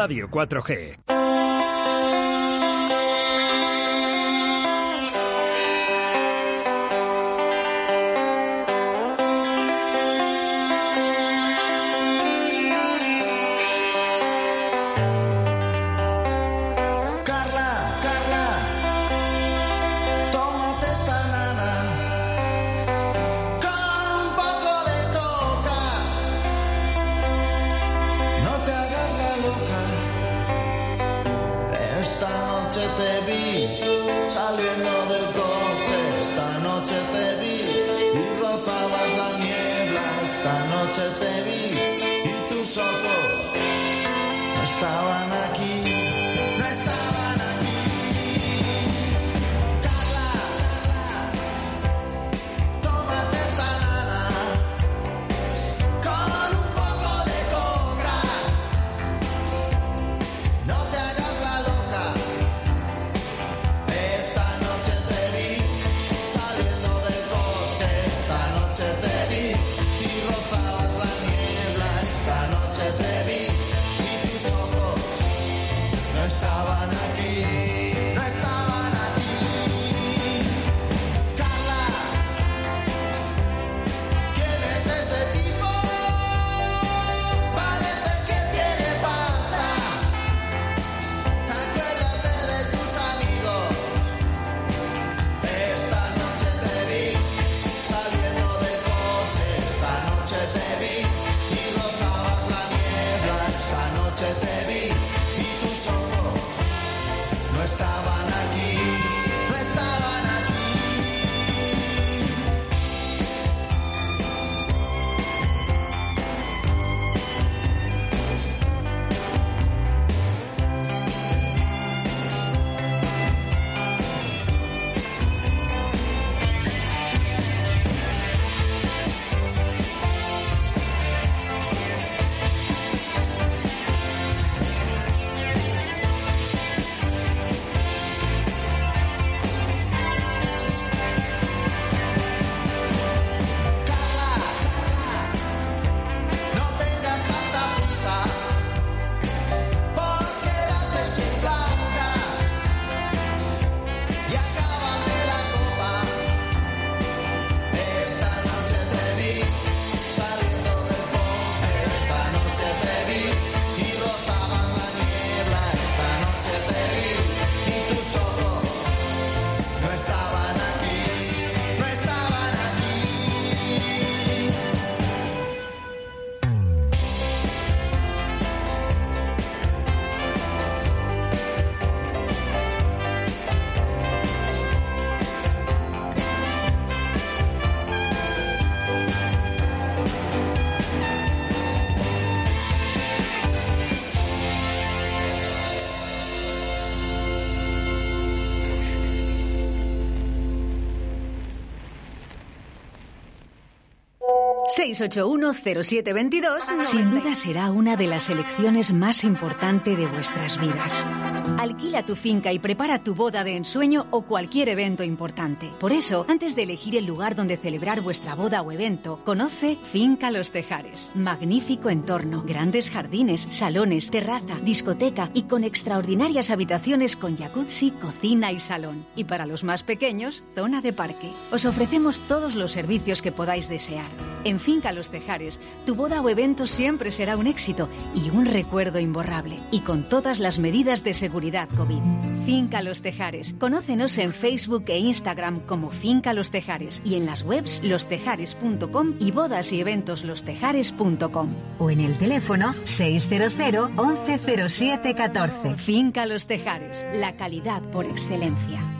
Radio 4G. ...6810722... Sin duda será una de las elecciones más importantes de vuestras vidas. Alquila tu finca y prepara tu boda de ensueño o cualquier evento importante. Por eso, antes de elegir el lugar donde celebrar vuestra boda o evento, conoce Finca Los Tejares. Magnífico entorno, grandes jardines, salones, terraza, discoteca y con extraordinarias habitaciones con jacuzzi, cocina y salón. Y para los más pequeños, zona de parque. Os ofrecemos todos los servicios que podáis desear. En Finca Los Tejares, tu boda o evento siempre será un éxito y un recuerdo imborrable. Y con todas las medidas de seguridad COVID. Finca Los Tejares. Conócenos en Facebook e Instagram como Finca Los Tejares y en las webs lostejares.com y bodas y eventos lostejares.com o en el teléfono 600 1107 14. Finca Los Tejares. La calidad por excelencia.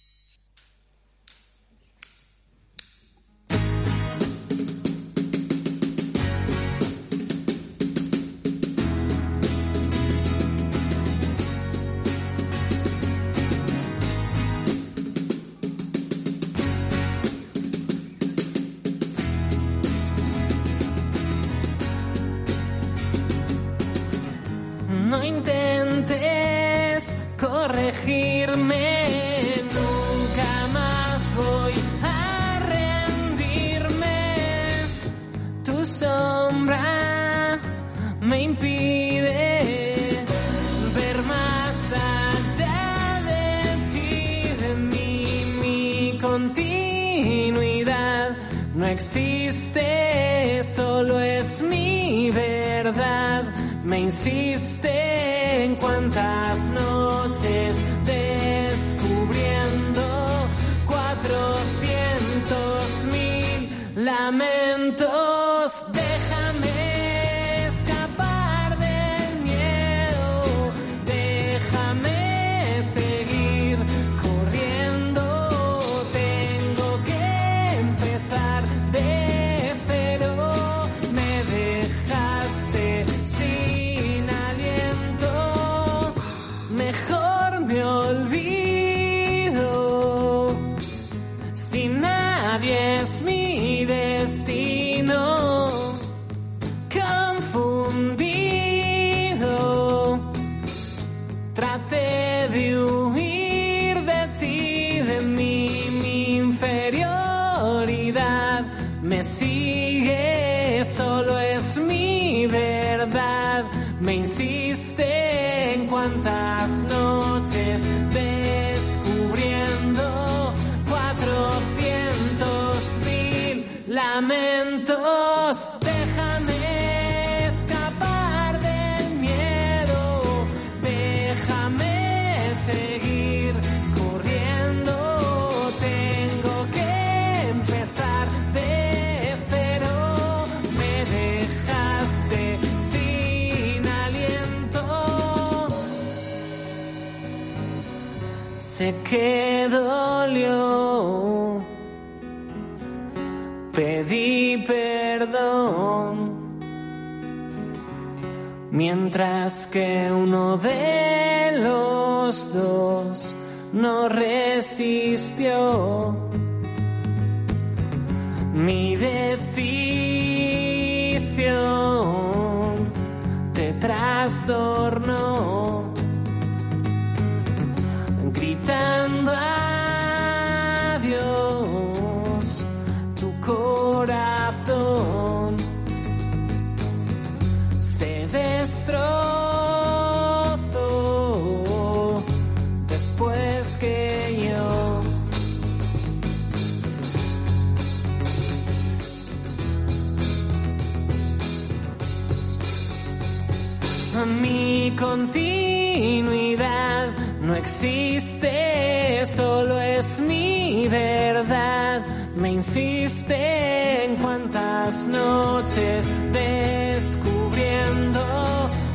Insiste en cuántas noches descubriendo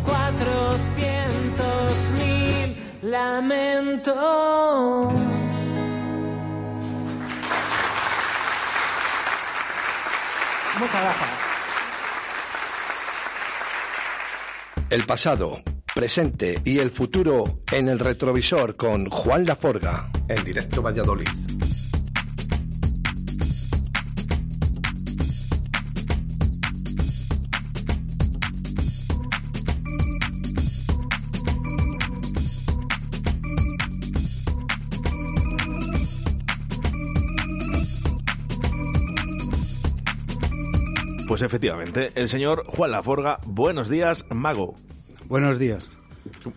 cuatrocientos mil lamentos. El pasado presente y el futuro en el retrovisor con Juan Laforga en directo Valladolid. Pues efectivamente, el señor Juan Laforga. Buenos días, mago. Buenos días.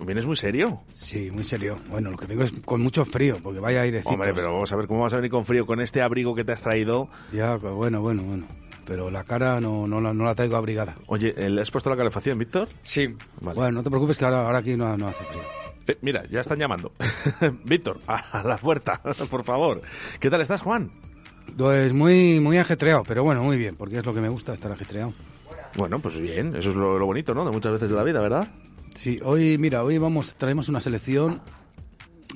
¿Vienes muy serio? Sí, muy serio. Bueno, lo que vengo es con mucho frío, porque vaya aire. Hombre, pero vamos a ver cómo vas a venir con frío con este abrigo que te has traído. Ya, pues bueno, bueno, bueno. Pero la cara no, no, la, no la traigo abrigada. Oye, ¿le has puesto la calefacción, Víctor? Sí. Bueno, no te preocupes que ahora, ahora aquí no, no hace frío. Eh, mira, ya están llamando. Víctor, a la puerta, por favor. ¿Qué tal estás, Juan? Pues muy, muy ajetreado, pero bueno, muy bien, porque es lo que me gusta, estar ajetreado. Bueno, pues bien, eso es lo, lo bonito, ¿no? De muchas veces de la vida, ¿verdad? Sí, hoy, mira, hoy vamos, traemos una selección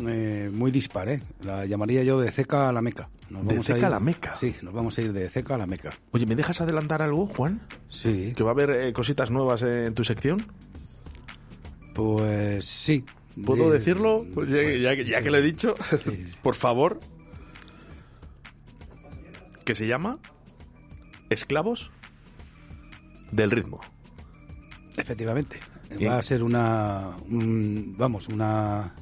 eh, muy dispar, ¿eh? La llamaría yo de ceca a la meca. Nos ¿De ceca ir- a la Meca? Sí, nos vamos a ir de ceca a la meca. Oye, ¿me dejas adelantar algo, Juan? Sí. ¿Que va a haber eh, cositas nuevas en tu sección? Pues sí. ¿Puedo De- decirlo? Pues ya, ya que- ya que lo he dicho, por favor. Que se llama Esclavos del Ritmo. Efectivamente. Bien. Va a ser una, un- vamos, una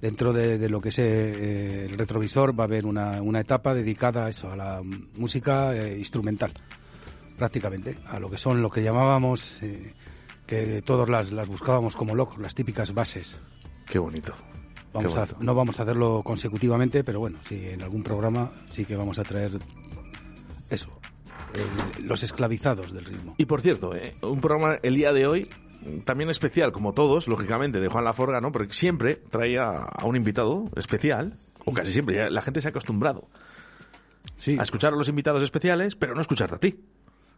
dentro de, de lo que es eh, el retrovisor va a haber una, una etapa dedicada a eso, a la música eh, instrumental, prácticamente, a lo que son lo que llamábamos, eh, que todos las, las buscábamos como locos, las típicas bases. Qué bonito. Vamos a, no vamos a hacerlo consecutivamente, pero bueno, sí, en algún programa sí que vamos a traer eso, el- los esclavizados del ritmo. Y por cierto, eh, un programa el día de hoy también especial, como todos, lógicamente, de Juan Laforga, ¿no? Porque siempre trae a, un invitado especial, o casi siempre, la gente se ha acostumbrado a escuchar a los invitados especiales, pero no escucharte a ti.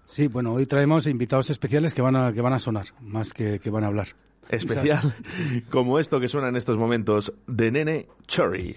Sí, bueno, hoy traemos invitados especiales que van a, que van a sonar, más que, que van a hablar. Especial, como esto que suena en estos momentos de Nene Cherry.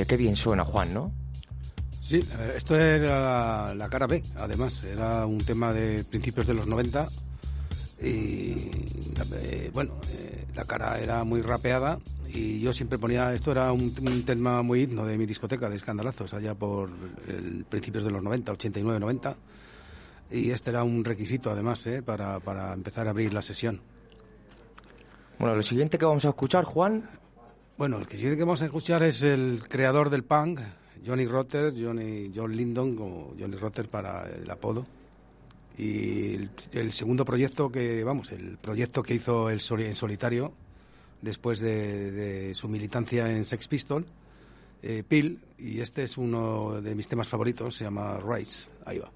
Oye, qué bien suena, Juan, ¿no? Sí, esto era la, cara B, además. Era un tema de principios de los 90 y bueno, eh, la cara era muy rapeada y yo siempre ponía, esto era un, un tema muy himno de mi discoteca de escandalazos allá por el, principios de los 90, 89, 90 y este era un requisito además eh, para, para empezar a abrir la sesión. Bueno, lo siguiente que vamos a escuchar, Juan. Bueno, el siguiente que vamos a escuchar es el creador del punk, Johnny Rotter, Johnny, John Lindon, o Johnny Rotter para el apodo. Y el, segundo proyecto que, vamos, el proyecto que hizo el en solitario después de, de su militancia en Sex Pistol, eh, Peel, y este es uno de mis temas favoritos, se llama Rise. Ahí va.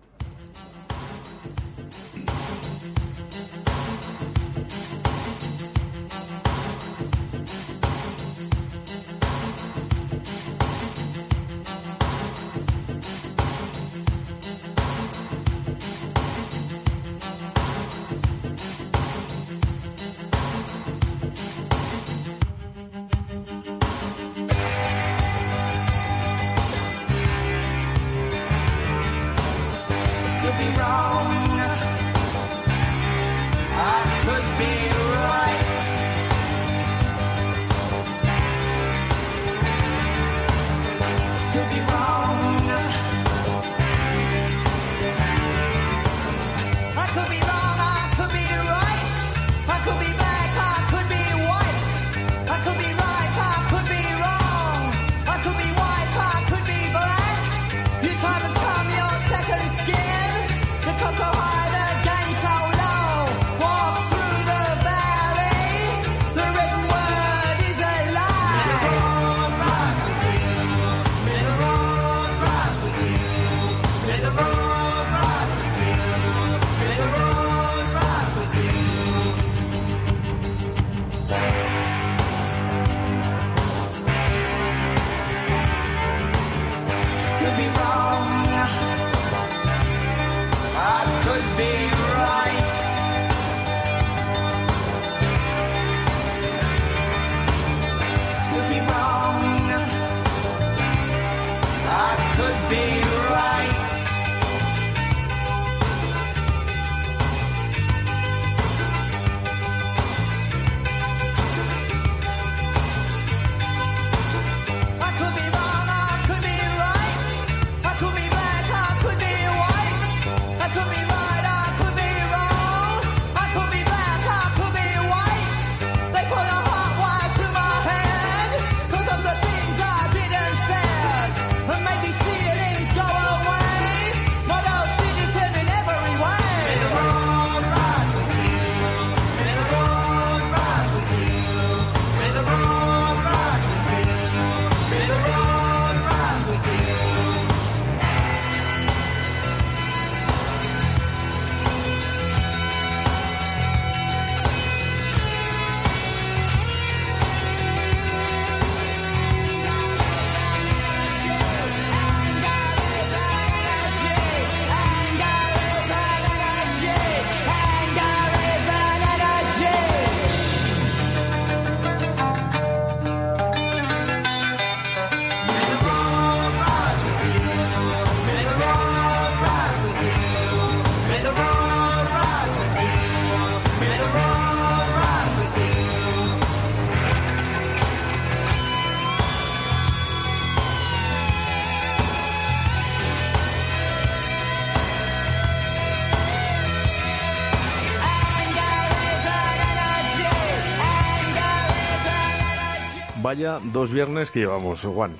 Vaya dos viernes que llevamos, Juan.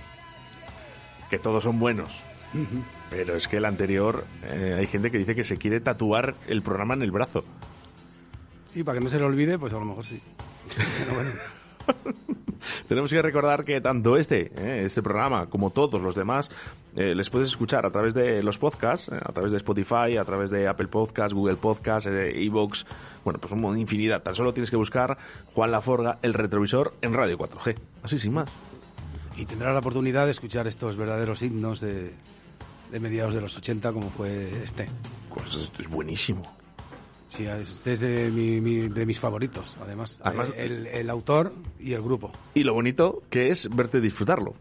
Que todos son buenos. Pero es que el anterior, eh, hay gente que dice que se quiere tatuar el programa en el brazo. Y para que no se le olvide, pues a lo mejor sí. Pero bueno. Tenemos que recordar que tanto este, eh, este programa, como todos los demás, eh, les puedes escuchar a través de los podcasts, eh, a través de Spotify, a través de Apple Podcasts, Google Podcasts, eh, Evox, bueno, pues una infinidad. Tan solo tienes que buscar Juan Laforga, el retrovisor, en Radio 4G. Así sin más. Y tendrás la oportunidad de escuchar estos verdaderos himnos de, de mediados de los 80, como fue este. Pues esto es buenísimo. Sí, este es de, mi- mi- de mis favoritos, además. Además- el, el autor y el grupo. Y lo bonito que es verte disfrutarlo.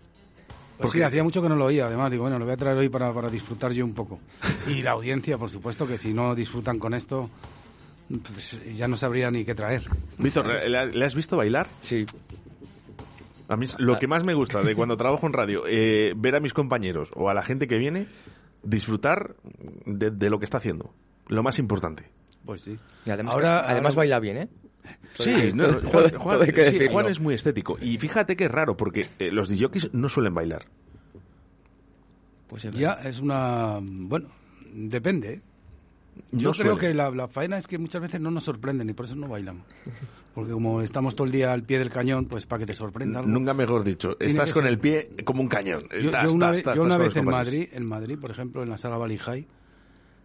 Pues sí, hacía mucho que no lo oía, además, digo, bueno, lo voy a traer hoy para, para disfrutar yo un poco. Y la audiencia, por supuesto, que si no disfrutan con esto, pues ya no sabría ni qué traer. Víctor, ¿le, has visto bailar? Sí. A mí lo que más me gusta de cuando trabajo en radio, eh, ver a mis compañeros o a la gente que viene disfrutar de, de lo que está haciendo. Lo más importante. Pues sí. Y además, Ahora- además ahora- baila bien, ¿eh? Sí, no, Juan, todo Juan- hay que sí, decirlo. Juan es muy estético. Y fíjate que es raro, porque eh, los DJs no suelen bailar. Pues es Ya es una... Bueno, depende. No Yo creo suele. que la, la faena es que muchas veces no nos sorprenden y por eso no bailamos. Porque como estamos todo el día al pie del cañón, pues para que te sorprenda algo. Nunca mejor dicho. Estás con ser. el pie como un cañón. Yo, una, vez, yo una vez en. Madrid, en Madrid, por ejemplo, en la sala High,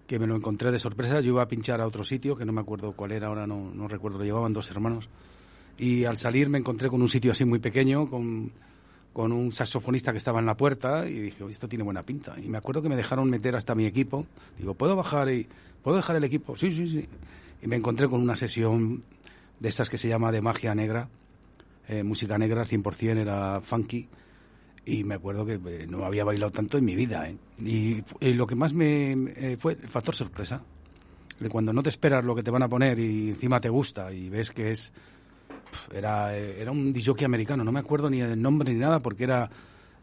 que me lo encontré de sorpresa, yo iba a pinchar a otro sitio, que no me acuerdo cuál era, ahora no, no recuerdo, lo llevaban dos hermanos. Y al salir me encontré con un sitio así muy pequeño, con, con un saxofonista que estaba en la puerta, y dije, "Oye, esto tiene buena pinta. Y me acuerdo que me dejaron meter hasta mi equipo. Digo, ¿puedo bajar y puedo dejar el equipo? Sí, sí, sí. Y me encontré con una sesión de estas que se llama de magia negra, eh, música negra, 100% era funky y me acuerdo que eh, no había bailado tanto en mi vida. ¿eh? Y, lo que más me eh, fue el factor sorpresa. Cuando no te esperas lo que te van a poner y encima te gusta y ves que es... Era, eh, era un disjockey americano, no me acuerdo ni el nombre ni nada porque era,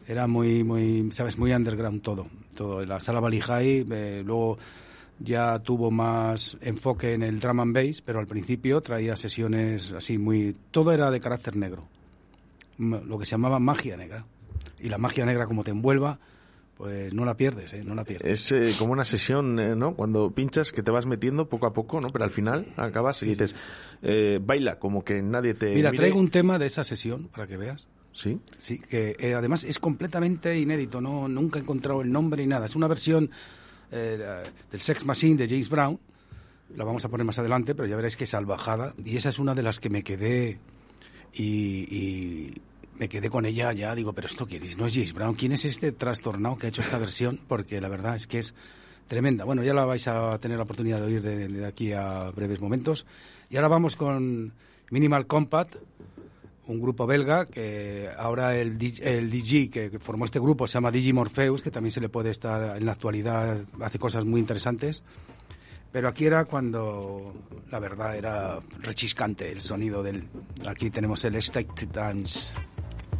era muy, muy, sabes, muy underground todo. todo. La sala High, eh, luego ya tuvo más enfoque en el drum and bass, pero al principio traía sesiones así muy... Todo era de carácter negro. Lo que se llamaba magia negra. Y la magia negra como te envuelva, pues no la pierdes, ¿eh? No la pierdes. Es eh, como una sesión, eh, ¿no? Cuando pinchas que te vas metiendo poco a poco, ¿no? Pero al final acabas y dices, eh, baila, como que nadie te Mira, mire. traigo un tema de esa sesión para que veas. Sí. Sí, que eh, además es completamente inédito, no nunca he encontrado el nombre ni nada. Es una versión eh, del Sex Machine de James Brown. La vamos a poner más adelante, pero ya veréis que salvajada. Y esa es una de las que me quedé y, y me quedé con ella ya. Digo, pero esto quién es? No es James Brown. ¿Quién es este trastornado que ha hecho esta versión? Porque la verdad es que es tremenda. Bueno, ya la vais a tener la oportunidad de oír de, de aquí a breves momentos. Y ahora vamos con Minimal Compact un grupo belga que ahora el, el DJ que formó este grupo se llama DJ Morpheus, que también se le puede estar en la actualidad, hace cosas muy interesantes. Pero aquí era cuando la verdad era rechiscante el sonido del. Aquí tenemos el State Dance.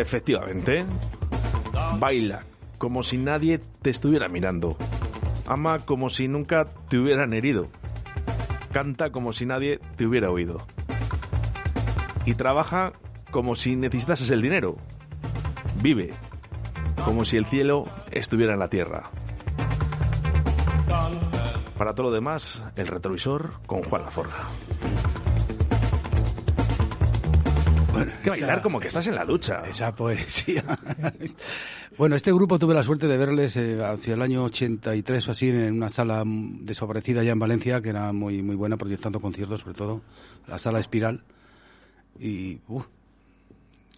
efectivamente, baila como si nadie te estuviera mirando. Ama como si nunca te hubieran herido. Canta como si nadie te hubiera oído. Y trabaja como si necesitases el dinero. Vive como si el cielo estuviera en la tierra. Para todo lo demás, el retrovisor con Juan Laforga. Que bailar como que estás en la ducha. Esa poesía. bueno, este grupo tuve la suerte de verles eh, hacia el año 83 o así en una sala desaparecida ya en Valencia, que era muy muy buena, proyectando conciertos sobre todo, la sala Espiral. Y, uh,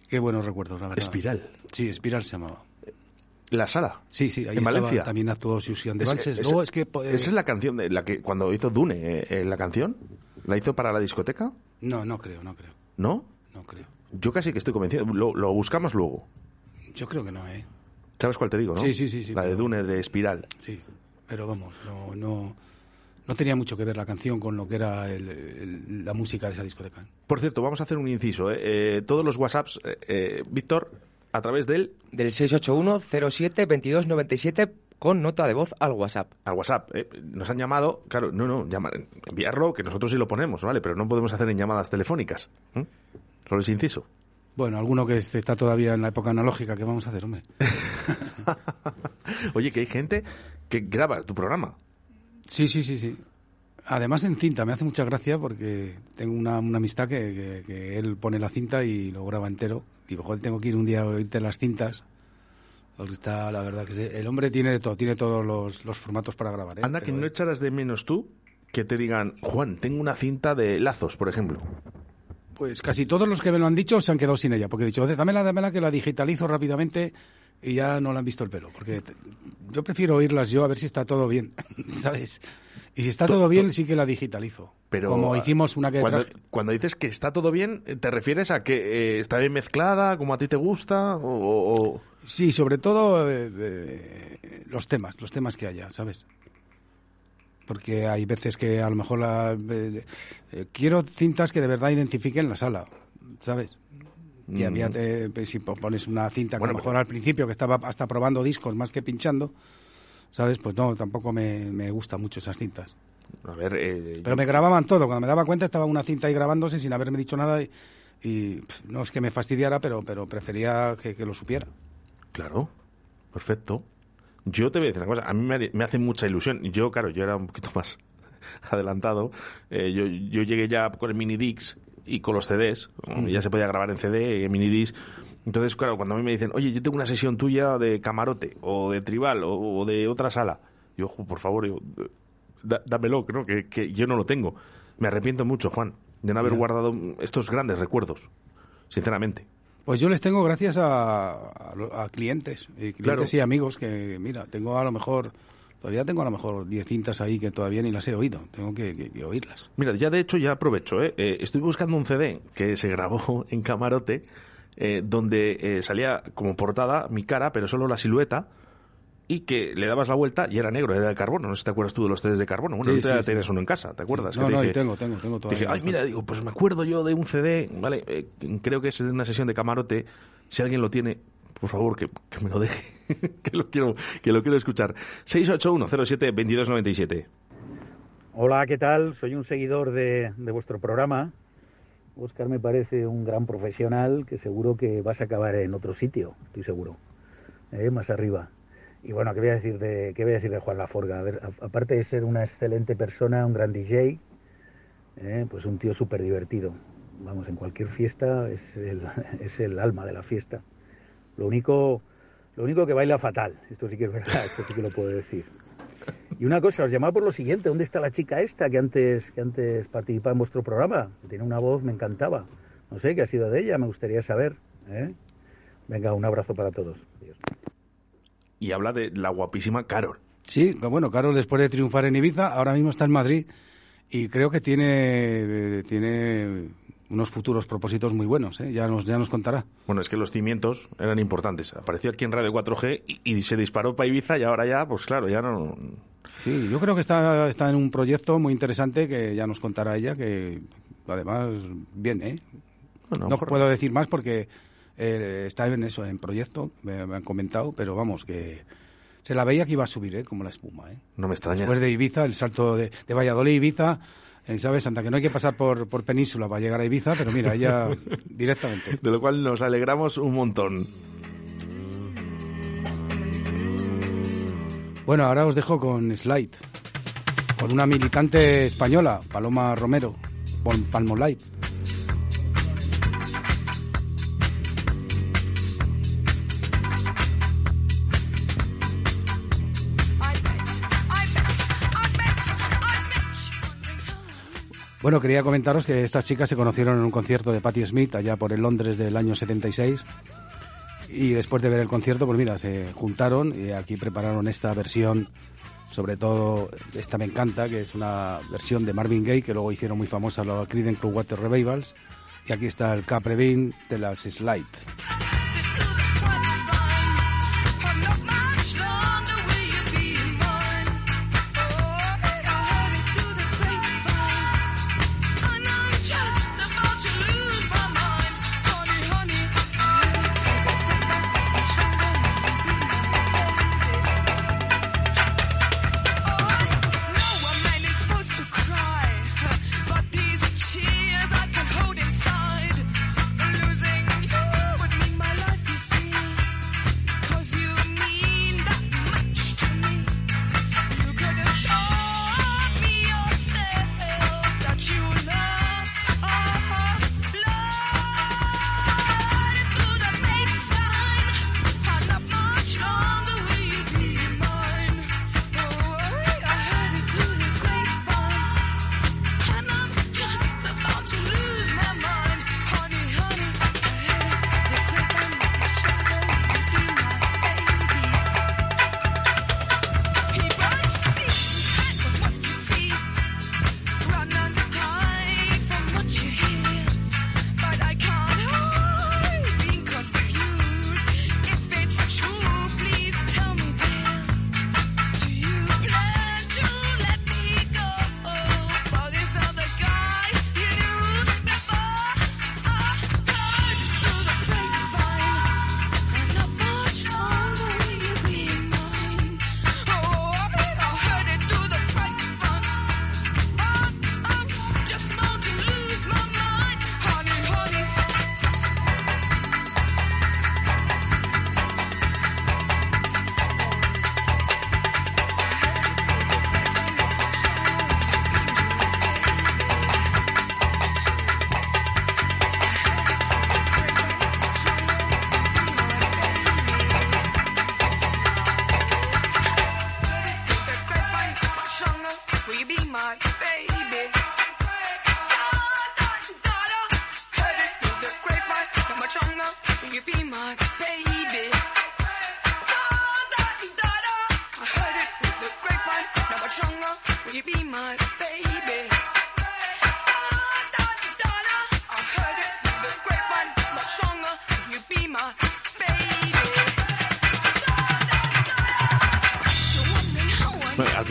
qué buenos recuerdos, la verdad. ¿Espiral? Sí, Espiral se llamaba. ¿La sala? Sí, sí, ahí ¿En estaba- Valencia? también actuó Susian de Es- Valses. es- que, pues, ¿Esa es la canción de la que cuando hizo Dune eh, eh, la canción? ¿La hizo para la discoteca? No, no creo, no creo. ¿No? No creo. Yo casi que estoy convencido. Lo, lo buscamos luego. Yo creo que no, ¿eh? ¿Sabes cuál te digo, no? Sí, sí, sí, sí, La de Dune de Espiral. Sí, pero vamos, no, no, no tenía mucho que ver la canción con lo que era el- el- la música de esa discoteca. Por cierto, vamos a hacer un inciso. ¿eh? Eh, todos los WhatsApps, eh, eh, Víctor, a través del... Del 681-07-2297 con nota de voz al WhatsApp. Al WhatsApp. eh, Nos han llamado, claro, no, no, llama- enviarlo, que nosotros sí lo ponemos, ¿vale? Pero no podemos hacer en llamadas telefónicas. ¿eh? Inciso. Bueno, alguno que está todavía en la época analógica, ¿qué vamos a hacer, hombre? Oye, que hay gente que graba tu programa. Sí, sí, sí, sí. Además en cinta, me hace mucha gracia porque tengo una, una amistad que, que- que él pone la cinta y lo graba entero. Digo, joder, tengo que ir un día a oírte las cintas. Porque está, la verdad que sí. el hombre tiene de todo, tiene todos los, los formatos para grabar. ¿eh? Anda, que no echarás de menos tú que te digan, Juan, tengo una cinta de lazos, por ejemplo. Pues casi todos los que me lo han dicho se han quedado sin ella, porque he dicho, "Oye, dámela, dámela, que la digitalizo rápidamente y ya no le han visto el pelo. Porque te- yo prefiero oírlas yo a ver si está todo bien, ¿sabes? Y si está todo bien, sí que la digitalizo. Pero Como hicimos una que cuando, cuando dices que está todo bien, ¿te refieres a que eh, está bien mezclada, como a ti te gusta? O, o- o- Sí, sobre todo eh, eh, los temas, los temas que haya, ¿sabes? Porque hay veces que a lo mejor la, eh, eh, quiero cintas que de verdad identifiquen la sala, ¿sabes? Y Mm. había, eh, pues, si po- pones una cinta que a lo mejor al principio que estaba hasta probando discos más que pinchando, ¿sabes? Pues no, tampoco me, me gustan mucho esas cintas. A ver, eh, Pero me grababan todo, cuando me daba cuenta estaba una cinta ahí grabándose sin haberme dicho nada y, y, pff, no es que me fastidiara, pero, pero prefería que, que lo supiera. Claro, perfecto. Yo te voy a decir una cosa, a mí me, me hace mucha ilusión. Yo, claro, yo era un poquito más adelantado. Eh, yo, yo llegué ya con el mini Dix y con los CDs. Mm. Ya se podía grabar en CD, en mini Dix. Entonces, claro, cuando a mí me dicen, oye, yo tengo una sesión tuya de camarote o de tribal o, o de otra sala. Yo, "Jo, por favor, yo, da- dámelo, ¿no? que, que yo no lo tengo. Me arrepiento mucho, Juan, de no haber guardado estos grandes recuerdos, sinceramente. Pues yo les tengo gracias a, a lo- a clientes, y clientes Claro. y amigos que, mira, tengo a lo mejor, todavía tengo a lo mejor 10 cintas ahí que todavía ni las he oído, tengo que, que- que oírlas. Mira, ya de hecho ya aprovecho, ¿eh? Eh, estoy buscando un CD que se grabó en camarote, eh, donde eh, salía como portada mi cara, pero solo la silueta, y que le dabas la vuelta y era negro, era de carbono. No sé si te acuerdas tú de los CDs de carbono. Bueno, Sí, tú ya sí, tienes sí. uno en casa, ¿te acuerdas? Sí. Que No, te no, y dije- tengo, tengo, tengo todavía. Dije, ay, mira, digo, pues me acuerdo yo de un CD, ¿vale? Eh, creo que es de una sesión de camarote. Si alguien lo tiene, por favor, que, que me lo deje, que lo quiero, que lo quiero escuchar. 681072297. Hola, ¿qué tal? Soy un seguidor de, de vuestro programa. Oscar me parece un gran profesional que seguro que vas a acabar en otro sitio, estoy seguro, ¿eh? más arriba. Y bueno, ¿qué voy a decir de, qué voy a Juan Laforga? Aparte de ser una excelente persona, un gran DJ, ¿eh? pues un tío súper divertido. Vamos, en cualquier fiesta es el, alma de la fiesta. Lo único, lo único que baila fatal, esto sí que es verdad, esto sí que lo puedo decir. Y una cosa, os llamaba por lo siguiente, ¿dónde está la chica esta que antes, participaba en vuestro programa? Tiene una voz, me encantaba. No sé qué ha sido de ella, me gustaría saber. ¿eh? Venga, un abrazo para todos. Adiós. Y habla de la guapísima Carol. Sí, bueno, Carlos después de triunfar en Ibiza, ahora mismo está en Madrid y creo que tiene, eh, tiene unos futuros propósitos muy buenos, ¿eh? ya, nos, ya nos contará. Bueno, es que los cimientos eran importantes. Apareció aquí en Radio 4G y, y se disparó para Ibiza y ahora ya, pues claro, ya no... Sí, yo creo que está, está en un proyecto muy interesante que ya nos contará ella, que además, bien, ¿eh? No puedo decir más porque Eh, está en eso, en proyecto, me, me han comentado, pero vamos, que se la veía que iba a subir, ¿eh? como la espuma. ¿eh? No me extraña. Después de Ibiza, el salto de, de Valladolid Ibiza, ¿sabes? Santa que no hay que pasar por, por Península para llegar a Ibiza, pero mira, ella directamente. De lo cual nos alegramos un montón. Bueno, ahora os dejo con Slide, con una militante española, Paloma Romero, con Palmolive. Bueno, quería comentaros que estas chicas se conocieron en un concierto de Patti Smith allá por el Londres del año 76 y después de ver el concierto, pues mira, se juntaron y aquí prepararon esta versión, sobre todo esta me encanta, que es una versión de Marvin Gaye que luego hicieron muy famosa los Creedence Clearwater Revivals y aquí está el Capre Bean de las Slide.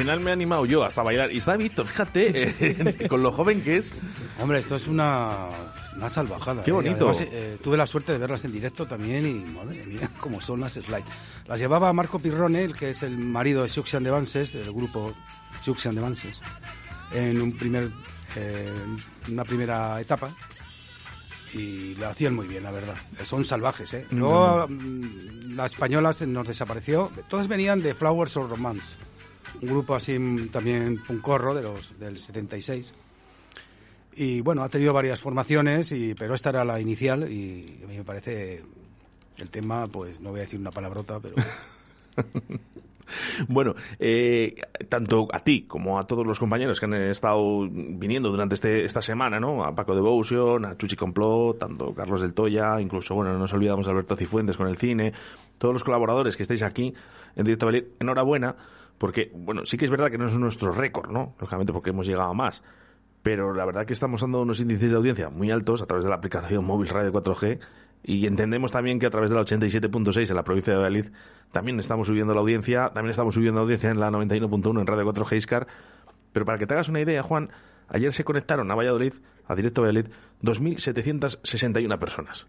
Final me he animado yo hasta bailar. Y está Víctor, fíjate, eh, con lo joven que es. Hombre, esto es una, una salvajada. Qué ¿eh? bonito. Además, eh, tuve la suerte de verlas en directo también y, madre mía, cómo son las slide. Las llevaba Marco Pirrone, el que es el marido de Suxian de Vances, del grupo Suxian de Vances, en un primer, eh, una primera etapa. Y lo hacían muy bien, la verdad. Son salvajes, ¿eh? Luego, mm, la española nos desapareció. Todas venían de Flowers of Romance, un grupo así también puncorro de los, del 76. Y bueno, ha tenido varias formaciones, y, pero esta era la inicial y a mí me parece el tema, pues no voy a decir una palabrota, pero Bueno, eh, tanto a ti como a todos los compañeros que han estado viniendo durante este, esta semana, ¿no? A Paco Devotion, a Chuchi Complot, tanto Carlos del Toya, incluso, bueno, no nos olvidamos de Alberto Cifuentes con el cine, todos los colaboradores que estáis aquí en Directo Valer, enhorabuena, porque, bueno, sí que es verdad que no es nuestro récord, ¿no? Lógicamente porque hemos llegado a más, pero la verdad que estamos dando unos índices de audiencia muy altos a través de la aplicación móvil Radio 4G y entendemos también que a través de la 87.6 en la provincia de Valladolid también estamos subiendo la audiencia, también estamos subiendo la audiencia en la 91.1 en Radio 4G Iscar, pero para que te hagas una idea, Juan, ayer se conectaron a Valladolid, a Directo Valladolid, 2.761 personas.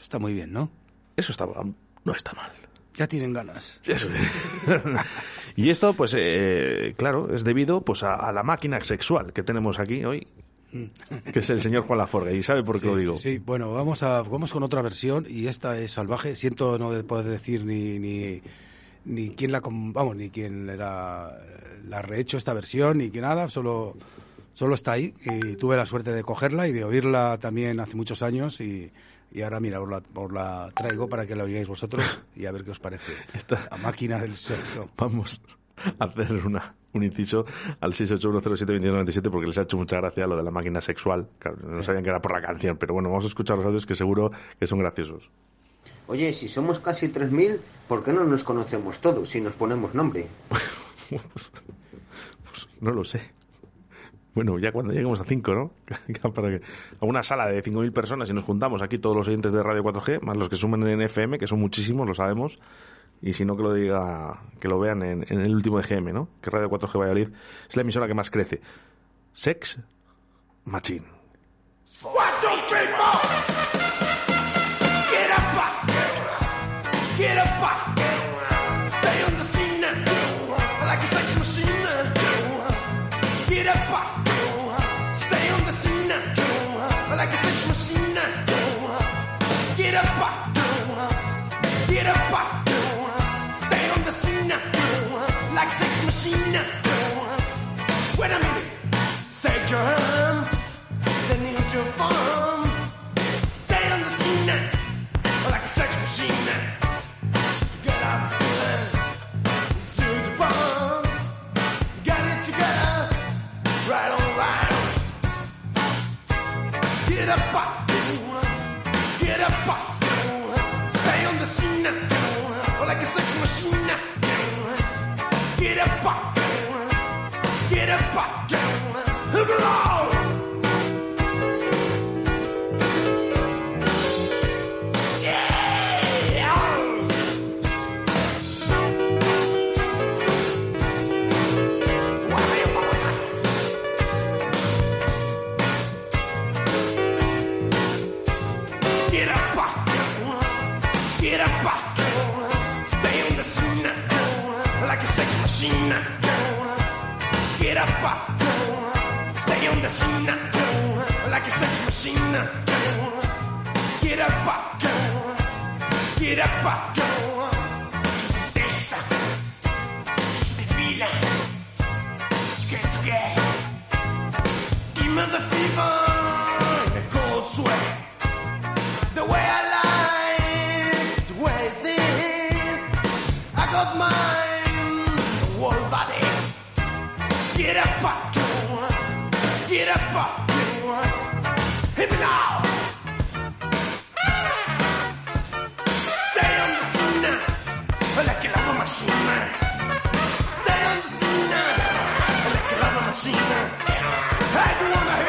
está muy bien, ¿no? Eso está, no está mal. Ya tienen ganas. Eso es. y esto, pues, eh, claro, es debido pues a, a la máquina sexual que tenemos aquí hoy, que es el señor Juan Laforga. ¿Y sabe por qué Sí, lo digo? Sí, sí. bueno, vamos, a, vamos con otra versión y esta es salvaje. Siento no de poder decir ni, ni, ni quién la, vamos, ni quién la, la ha rehecho esta versión, ni que nada, solo, solo está ahí y tuve la suerte de cogerla y de oírla también hace muchos años y, y ahora, mira, os la, os la traigo para que la oigáis vosotros y a ver qué os parece. La máquina del sexo. Vamos a hacer una, un inciso al 681072297 porque les ha hecho mucha gracia lo de la máquina sexual. Claro, no sabían que era por la canción, pero bueno, vamos a escuchar los audios que seguro que son graciosos. Oye, si somos casi 3.000, ¿por qué no nos conocemos todos si nos ponemos nombre? No lo sé. Bueno, ya cuando lleguemos a 5, ¿no? A una sala de 5.000 personas y nos juntamos aquí todos los oyentes de Radio 4G, más los que sumen en FM, que son muchísimos, lo sabemos. Y si no, que lo diga, que lo vean en, en el último EGM, ¿no? Que Radio 4G Valladolid es la emisora que más crece. Sex Machine. The scene like a sex machine. Get up, get up, testa, desfila, get to get, give me the fever, the cold sweat. The way I like, the way it's. I got mine, the whole bodies. Get up, get up, uh, hit me now. Stay on the scene uh, now, I like a lava machine. man. Stay on the scene now, like a lava machine. Hey, you wanna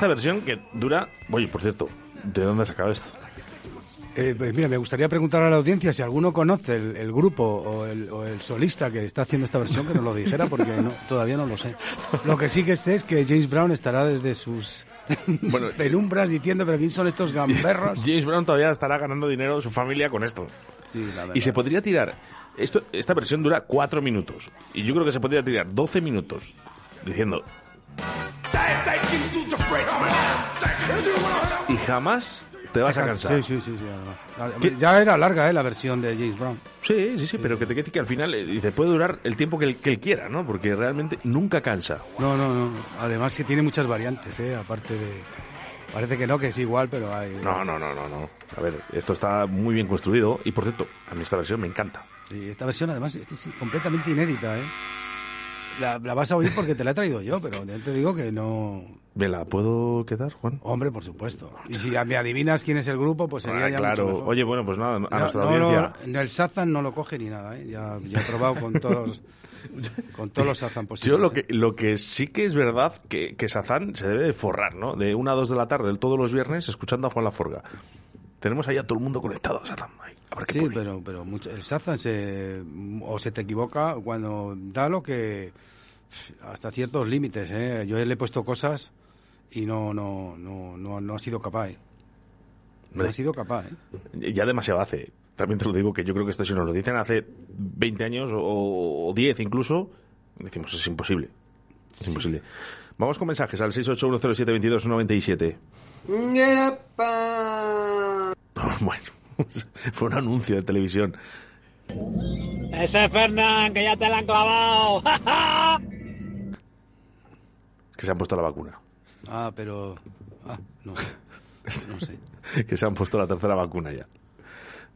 Esta versión que dura... Oye, por cierto, ¿de dónde has sacado esto? Eh, pues mira, me gustaría preguntar a la audiencia si alguno conoce el, el grupo o el, o el solista que está haciendo esta versión, que nos lo dijera, porque no- todavía no lo sé. Lo que sí que sé es que James Brown estará desde sus Bueno, Penumbras diciendo, pero ¿quién son estos gamberros? James Brown todavía estará ganando dinero su familia con esto. Sí, la. Y se podría tirar. Esto, esta versión dura 4 minutos. Y yo creo que se podría tirar 12 minutos diciendo. Y jamás te vas a cansar. Sí, sí, sí, sí, además. Ya era larga, ¿eh? La versión de James Brown. Sí, sí, sí, pero que te quede que al final eh, dice, puede durar el tiempo que él, que él quiera, ¿no? Porque realmente nunca cansa. No, no, no. Además que tiene muchas variantes, ¿eh? Aparte de... Parece que no, que es igual, pero hay... No, no, no, no, no. A ver, esto está muy bien construido y por cierto, a mí esta versión me encanta. Sí, esta versión además es completamente inédita, ¿eh? La, la vas a oír porque te la he traído yo, pero ya te digo que no... ¿Me la puedo quedar, Juan? Hombre, por supuesto. Y si me adivinas quién es el grupo, pues sería Ah, ya claro. mucho mejor. Oye, bueno, pues nada, a No, nuestra no, audiencia. no, el Sazan no lo coge ni nada, ¿eh? Ya, ya he probado con todos, con todos los Sazan posibles. Yo lo que, lo que sí que es verdad que, que Sazán se debe de forrar, ¿no? De una a dos de la tarde, todos los viernes, escuchando a Juan Laforga. Tenemos ahí a todo el mundo conectado a Sazán. Ahí, a ver qué Sí, pone. pero, pero mucho, el Sazan se, o se te equivoca cuando da lo que hasta ciertos límites. ¿eh? Yo le he puesto cosas y no, no, no, no, no ha sido capaz. ¿eh? No ha sido capaz. ¿eh? Ya demasiado hace. También te lo digo que yo creo que esto si nos lo dicen hace 20 años o, o 10 incluso, decimos es imposible. Es imposible. Vamos con mensajes al 681072297. Bueno, fue un anuncio de televisión. Ese Fernán, que ya te la han clavado. Que se han puesto la vacuna. Ah, pero... Ah, no, no sé. que se han puesto la tercera vacuna ya.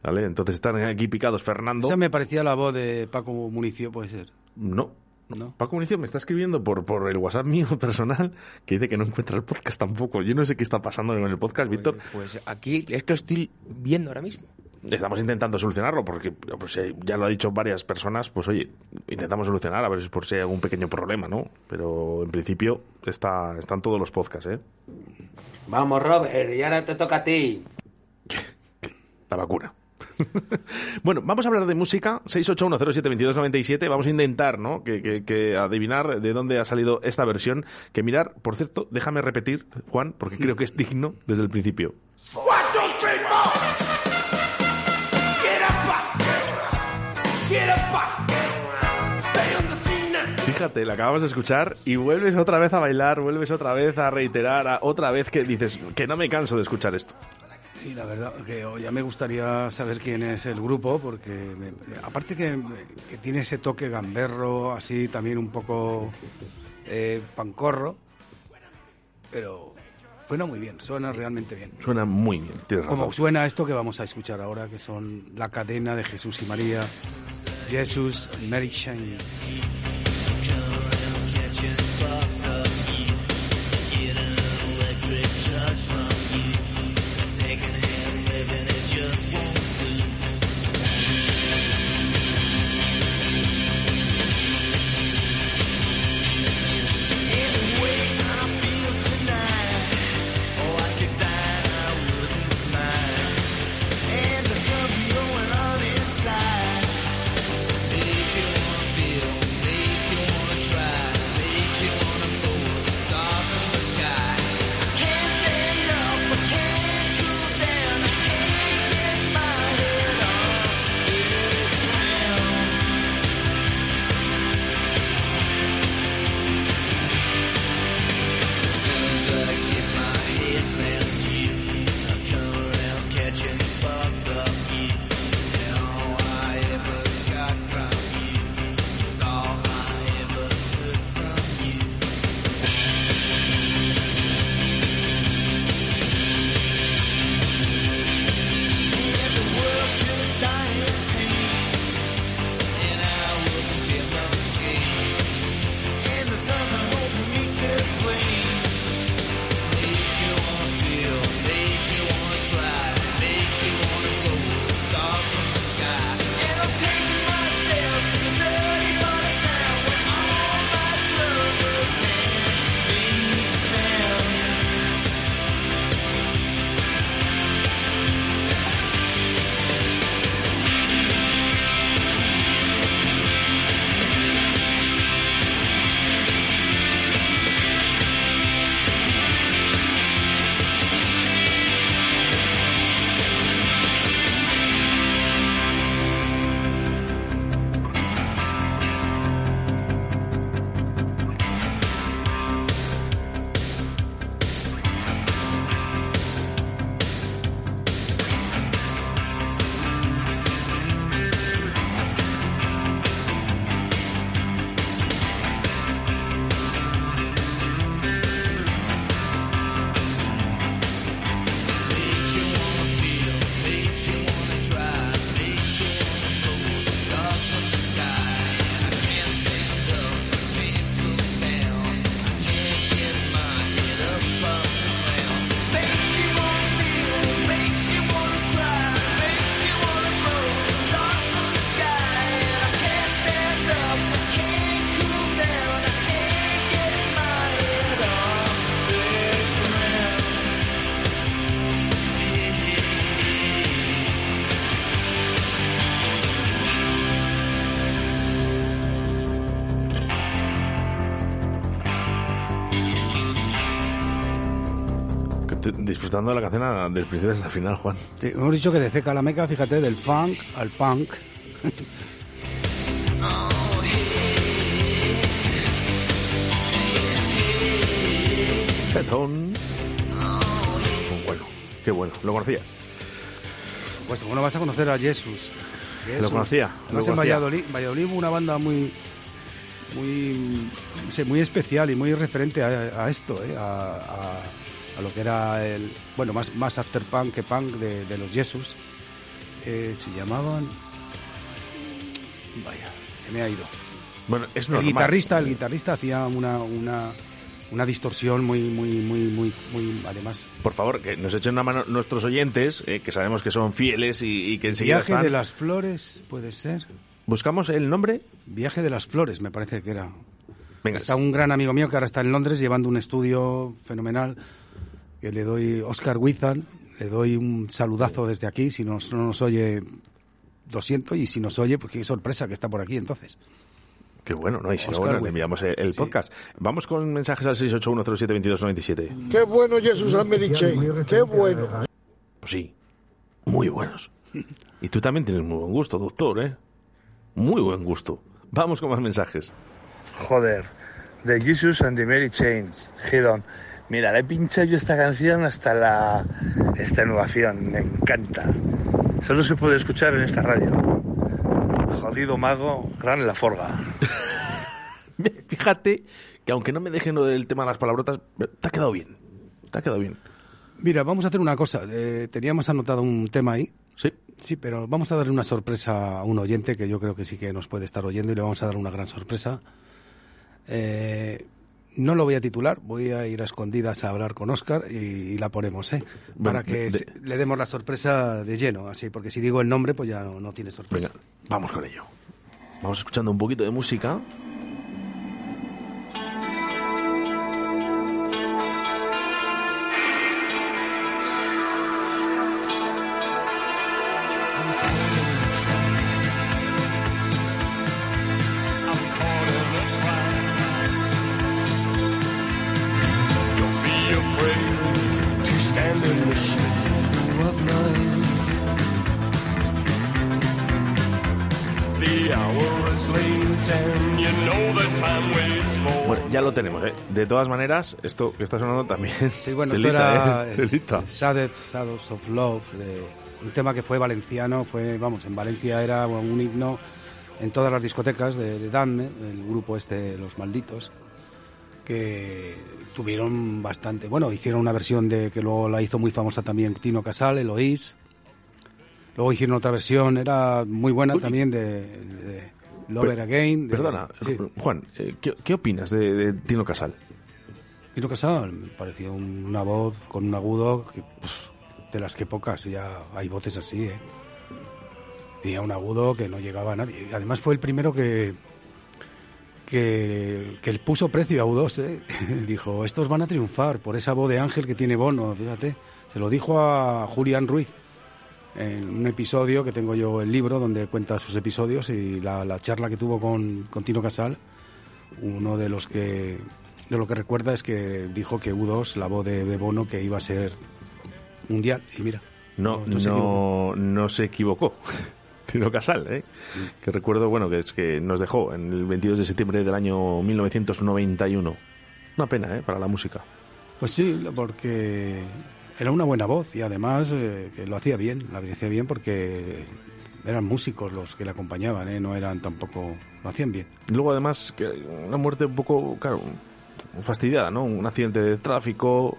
¿Vale? Entonces están aquí picados Fernando. Esa me parecía la voz de Paco Municio, puede ser. No. No. Paco Municio me está escribiendo por, por el WhatsApp mío personal que dice que no encuentra el podcast tampoco. Yo no sé qué está pasando con el podcast, Víctor. Pues aquí es que lo estoy viendo ahora mismo. Estamos intentando solucionarlo porque pues, eh, ya lo ha dicho varias personas. Pues oye, intentamos solucionar a ver si por si hay algún pequeño problema, ¿no? Pero en principio está, están todos los podcasts, ¿eh? Vamos, Robert, y ahora te toca a ti. La vacuna. bueno, vamos a hablar de música. 681072297. Vamos a intentar, ¿no? Que, que- que adivinar de dónde ha salido esta versión. Que mirar, por cierto, déjame repetir, Juan, porque creo que es digno desde el principio. Fíjate, la acabamos de escuchar y vuelves otra vez a bailar, vuelves otra vez a reiterar, a- otra vez que dices que no me canso de escuchar esto. Sí, la verdad que oh, ya me gustaría saber quién es el grupo, porque me- aparte que, que tiene ese toque gamberro, así también un poco eh, pancorro, pero suena muy bien, suena realmente bien. Suena muy bien, tienes razón. Como suena esto que vamos a escuchar ahora, que son la cadena de Jesús y María, Jesús Mary Shane. Disfrutando de la canción del principio hasta el final, Juan. Sí, hemos dicho que de ceca a la meca, fíjate, del funk al punk. Petón. Bueno, qué bueno, lo conocía. Pues bueno, vas a conocer a Jesús. Lo conocía, lo en. Valladolid, Valladolid una banda muy muy muy especial y muy referente a, a esto, ¿eh? a, a- a lo que era el bueno más más after punk que punk de, de los Jesús. Eh, se llamaban vaya se me ha ido. Bueno, es el normal. guitarrista el guitarrista hacía una una una distorsión muy muy muy muy muy además Por favor, que nos echen una mano nuestros oyentes, eh, que sabemos que son fieles y, y que enseguida Viaje están. de las flores puede ser. ¿Buscamos el nombre? Viaje de las Flores, me parece que era. Venga, está un gran amigo mío que ahora está en Londres llevando un estudio fenomenal. Que le doy, Oscar Wizan, le doy un saludazo desde aquí. Si nos, no nos oye, lo siento. Y si nos oye, pues qué sorpresa que está por aquí entonces. Qué bueno, ¿no? Y si no, bueno, le enviamos el, el podcast. Vamos con mensajes al 681072297. Qué bueno Jesús Americhe, qué bueno. Pues sí, muy buenos. Y tú también tienes muy buen gusto, doctor, ¿eh? Muy buen gusto. Vamos con más mensajes. Joder, de Jesus and the Mary Chains, Hidon. Mira, le he pinchado yo esta canción hasta la extenuación, me encanta. Solo se puede escuchar en esta radio. Jodido mago, gran la forga. Fíjate que aunque no me dejen lo del tema de las palabrotas, te ha quedado bien. Te ha quedado bien. Mira, vamos a hacer una cosa. Eh, teníamos anotado un tema ahí. Sí. Sí, pero vamos a darle una sorpresa a un oyente que yo creo que sí que nos puede estar oyendo y le vamos a dar una gran sorpresa. Eh, no lo voy a titular, voy a ir a escondidas a hablar con Oscar y, y la ponemos, ¿eh? Bueno, Para que de- le demos la sorpresa de lleno, así, porque si digo el nombre, pues ya no, no tiene sorpresa. Venga, vamos con ello. Vamos escuchando un poquito de música. De todas maneras, esto que está sonando también. Sí, bueno, esto era ¿eh? Shadows, Shadows of Love, de- un tema que fue valenciano, fue, vamos, en Valencia era un himno en todas las discotecas de, de Danme, el grupo este, Los Malditos, que tuvieron bastante, bueno, hicieron una versión de que luego la hizo muy famosa también Tino Casal, Eloís, luego hicieron otra versión, era muy buena también de, de Lover Again. de- Perdona, sí. Juan, eh, ¿qué, qué opinas de, de Tino Casal? Tino Casal me pareció una voz con un agudo que, pff, de las que pocas, ya hay voces así, ¿eh? Tenía un agudo que no llegaba a nadie. Además fue el primero que que, que puso precio a U2, ¿eh? Dijo, estos van a triunfar por esa voz de ángel que tiene Bono, fíjate. Se lo dijo a Julián Ruiz en un episodio que tengo yo el libro donde cuenta sus episodios y la, la charla que tuvo con, con Tino Casal, uno de los que de lo que recuerda es que dijo que U2, la voz de, de Bono, que iba a ser mundial. Y mira, No, no se no, no se equivocó. Tino Casal, ¿eh? Que recuerdo, bueno, que es que nos dejó en el 22 de septiembre del año 1991. Una pena, ¿eh? Para la música. Pues sí, porque era una buena voz y además eh, que lo hacía bien, la hacía bien porque eran músicos los que le acompañaban, ¿eh? no eran tampoco, lo hacían bien. Luego, además, que una muerte un poco, claro, fastidiada, ¿no? Un accidente de tráfico.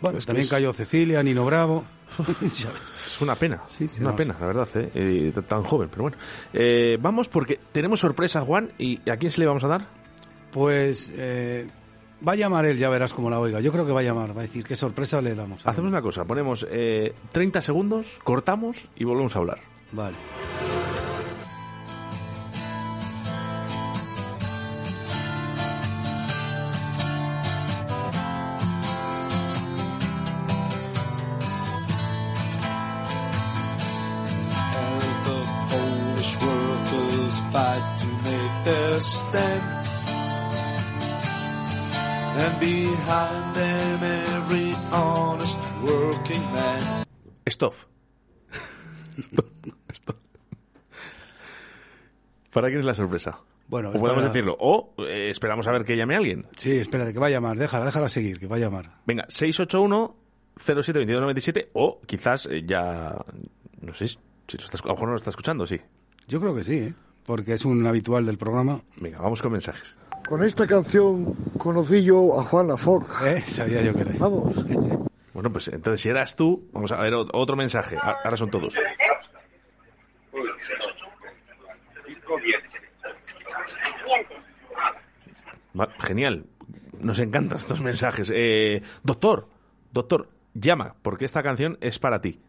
Bueno, también es- cayó Cecilia, Nino Bravo. Es una pena, una no, pena, la verdad, ¿eh? Eh, tan joven, pero bueno. Eh, vamos porque tenemos sorpresa, Juan, y ¿a quién se le vamos a dar? Pues eh, va a llamar él, ya verás cómo la oiga. Yo creo que va a llamar, va a decir qué sorpresa le damos. a él. Hacemos una cosa, ponemos eh, 30 segundos, cortamos y volvemos a hablar. Vale. Behind them every honest working man. Stop. Stop. Stop. ¿Para quién es la sorpresa? Bueno, o podemos para- decirlo. O eh, esperamos a ver que llame alguien. Sí, espérate, que va a llamar. Déjala, déjala seguir, que va a llamar. Venga, 681 072297 o quizás eh, ya no sé si lo estás, a lo mejor no lo está escuchando, sí. Yo creo que sí, ¿eh? porque es un habitual del programa. Venga, vamos con mensajes. Con esta canción conocí yo a Juan Laforga. ¿Eh? Sabía yo que era. Vamos. Bueno, pues entonces si eras tú, vamos a ver otro mensaje. Ahora son todos. Genial. Nos encantan estos mensajes. Eh, doctor, doctor, llama, porque esta canción es para ti.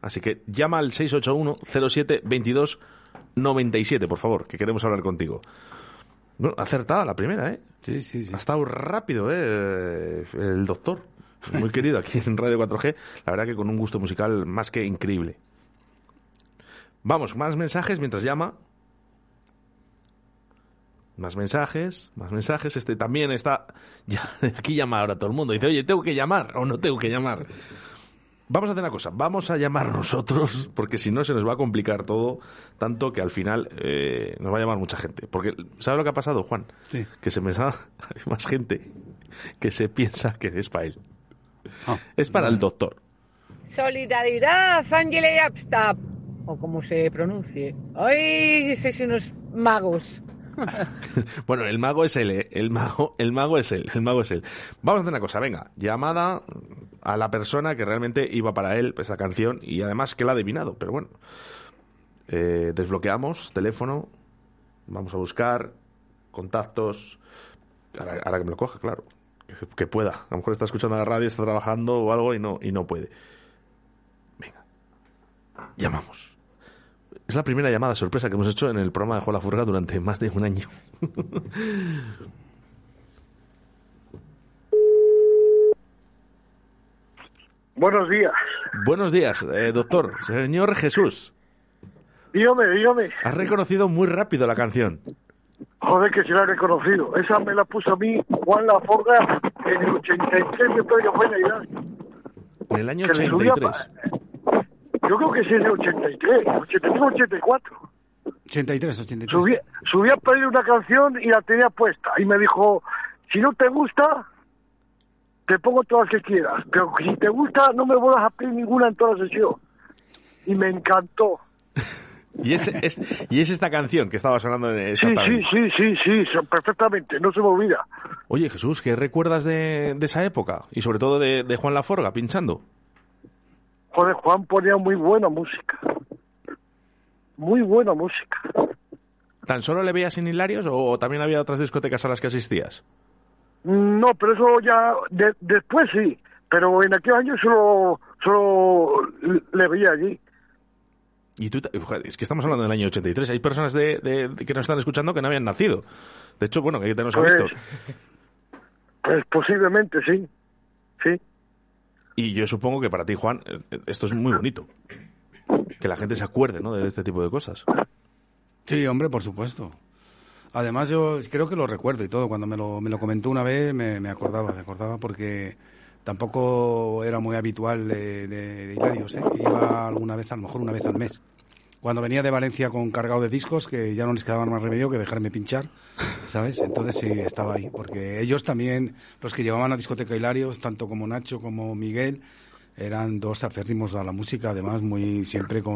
Así que llama al 681 07 22 97, por favor, que queremos hablar contigo. Bueno, acertada la primera, ¿eh? Sí, sí, sí. Ha estado rápido, ¿eh? El doctor. Muy querido aquí en Radio 4G. La verdad que con un gusto musical más que increíble. Vamos, más mensajes mientras llama. Más mensajes, más mensajes. Este también está. Ya, aquí llama ahora todo el mundo. Dice, oye, ¿tengo que llamar o no tengo que llamar? Vamos a hacer una cosa, vamos a llamar nosotros, porque si no se nos va a complicar todo, tanto que al final eh, nos va a llamar mucha gente. Porque, ¿sabes lo que ha pasado, Juan? Sí. Que se me sa- hay más gente que se piensa que es para él. es para el doctor. Solidaridad, Ángela y Abstab, o como se pronuncie. Ay, sois unos magos. Bueno, el mago es él, ¿eh? El mago, el mago es él, el mago es él. Vamos a hacer una cosa, venga, llamada a la persona que realmente iba para él esa canción y además que la ha adivinado, pero bueno. Eh, desbloqueamos teléfono, vamos a buscar contactos, ahora, que me lo coja, claro, que, que pueda. A lo mejor está escuchando la radio, está trabajando o algo y no, y no puede. Venga, llamamos. Es la primera llamada sorpresa que hemos hecho en el programa de Juan la Furga durante más de un año. Buenos días. Buenos días, eh, doctor. Señor Jesús, Dígame, dígame. has reconocido muy rápido la canción. Joder, que se la he reconocido. Esa me la puso a mí Juan Laforga en el 83 de Pedro Fuena Hidalgo. En el año Que le subía 83. Yo creo que sí es de 83, 83, 84. 83, 83. Subí, subí a pedir una canción y la tenía puesta. Y me dijo, si no te gusta, te pongo todas que quieras. Pero si te gusta, no me vuelvas a pedir ninguna en toda la sesión. Y me encantó. Y es, es- y es esta canción que estaba sonando en- Sí, sí, sí, sí, sí, perfectamente. No se me olvida. Oye, Jesús, ¿qué recuerdas de, de esa época? Y sobre todo de, de Juan Laforga pinchando. Joder, Juan ponía muy buena música. Muy buena música. ¿Tan solo le veías en Hilarios o también había otras discotecas a las que asistías? No, pero eso ya de- después sí. Pero en aquel año solo, solo le veía allí. Y tú, te- es que estamos hablando del año 83. Hay personas de, de- de que nos están escuchando que no habían nacido. De hecho, bueno, que nos ha Pues- visto. Pues posiblemente sí. Sí. Y yo supongo que para ti, Juan, esto es muy bonito. Que la gente se acuerde, ¿no? De este tipo de cosas. Sí, hombre, por supuesto. Además, yo creo que lo recuerdo y todo. Cuando me lo, me lo comentó una vez, me, me acordaba, me acordaba porque tampoco era muy habitual de, Hilarios, ¿eh? Iba alguna vez, a lo mejor una vez al mes. Cuando venía de Valencia con cargado de discos, que ya no les quedaba más remedio que dejarme pinchar, ¿sabes? Entonces sí, estaba ahí. Porque ellos también, los que llevaban a discoteca Hilarios, tanto como Nacho como Miguel, eran dos aférrimos a la música, además muy siempre con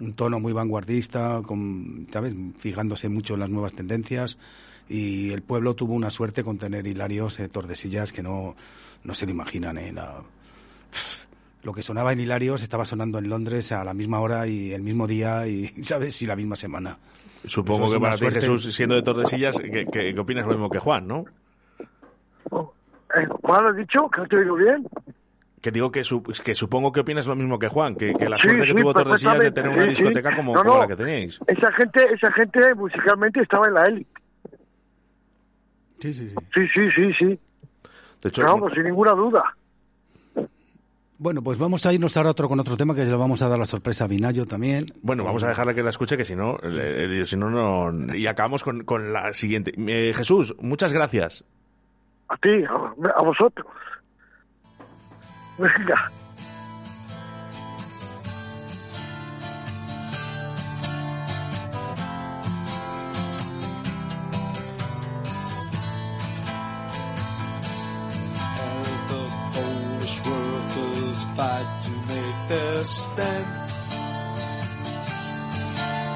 un, tono muy vanguardista, con, ¿sabes? fijándose mucho en las nuevas tendencias. Y el pueblo tuvo una suerte con tener Hilarios, eh, Tordesillas, que no, no se lo imaginan. ¿eh? La- lo que sonaba en Hilarios estaba sonando en Londres a la misma hora y el mismo día y, ¿sabes? Y la misma semana. Supongo Eso que para ti, suerte. Jesús, siendo de Tordesillas, que, que, que opinas lo mismo que Juan, ¿no? Eh, ¿Juan has dicho? ¿Que no te oigo bien? Que digo que, su- que supongo que opinas lo mismo que Juan, que, que la Sí, suerte que tuvo Tordesillas de tener una sí, sí. discoteca como, No, como no. la que teníais. Esa gente, esa gente musicalmente estaba en la élite. Sí, sí, sí. Sí, sí, sí, sí. De hecho, Vamos, sin ninguna duda. Bueno, pues vamos a irnos ahora otro con otro tema que le vamos a dar la sorpresa a Vinayo también. Bueno, vamos a dejarle que la escuche, que si no, eh, si no, no. Y acabamos con, con la siguiente. Eh, Jesús, muchas gracias. A ti, a, a vosotros. Their stand.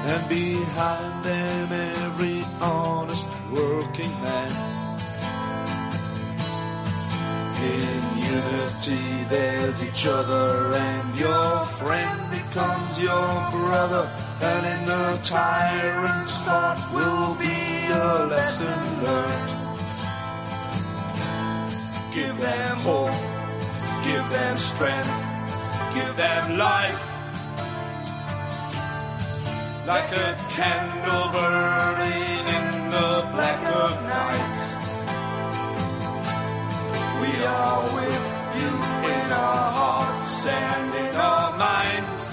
And behind them every honest working man. In unity there's each other and your friend becomes your brother. And in the tyrant's thought will be a lesson learned. Give them hope, give them strength, give them life. Like a candle burning in the black of night. We are with you in our hearts and in our minds.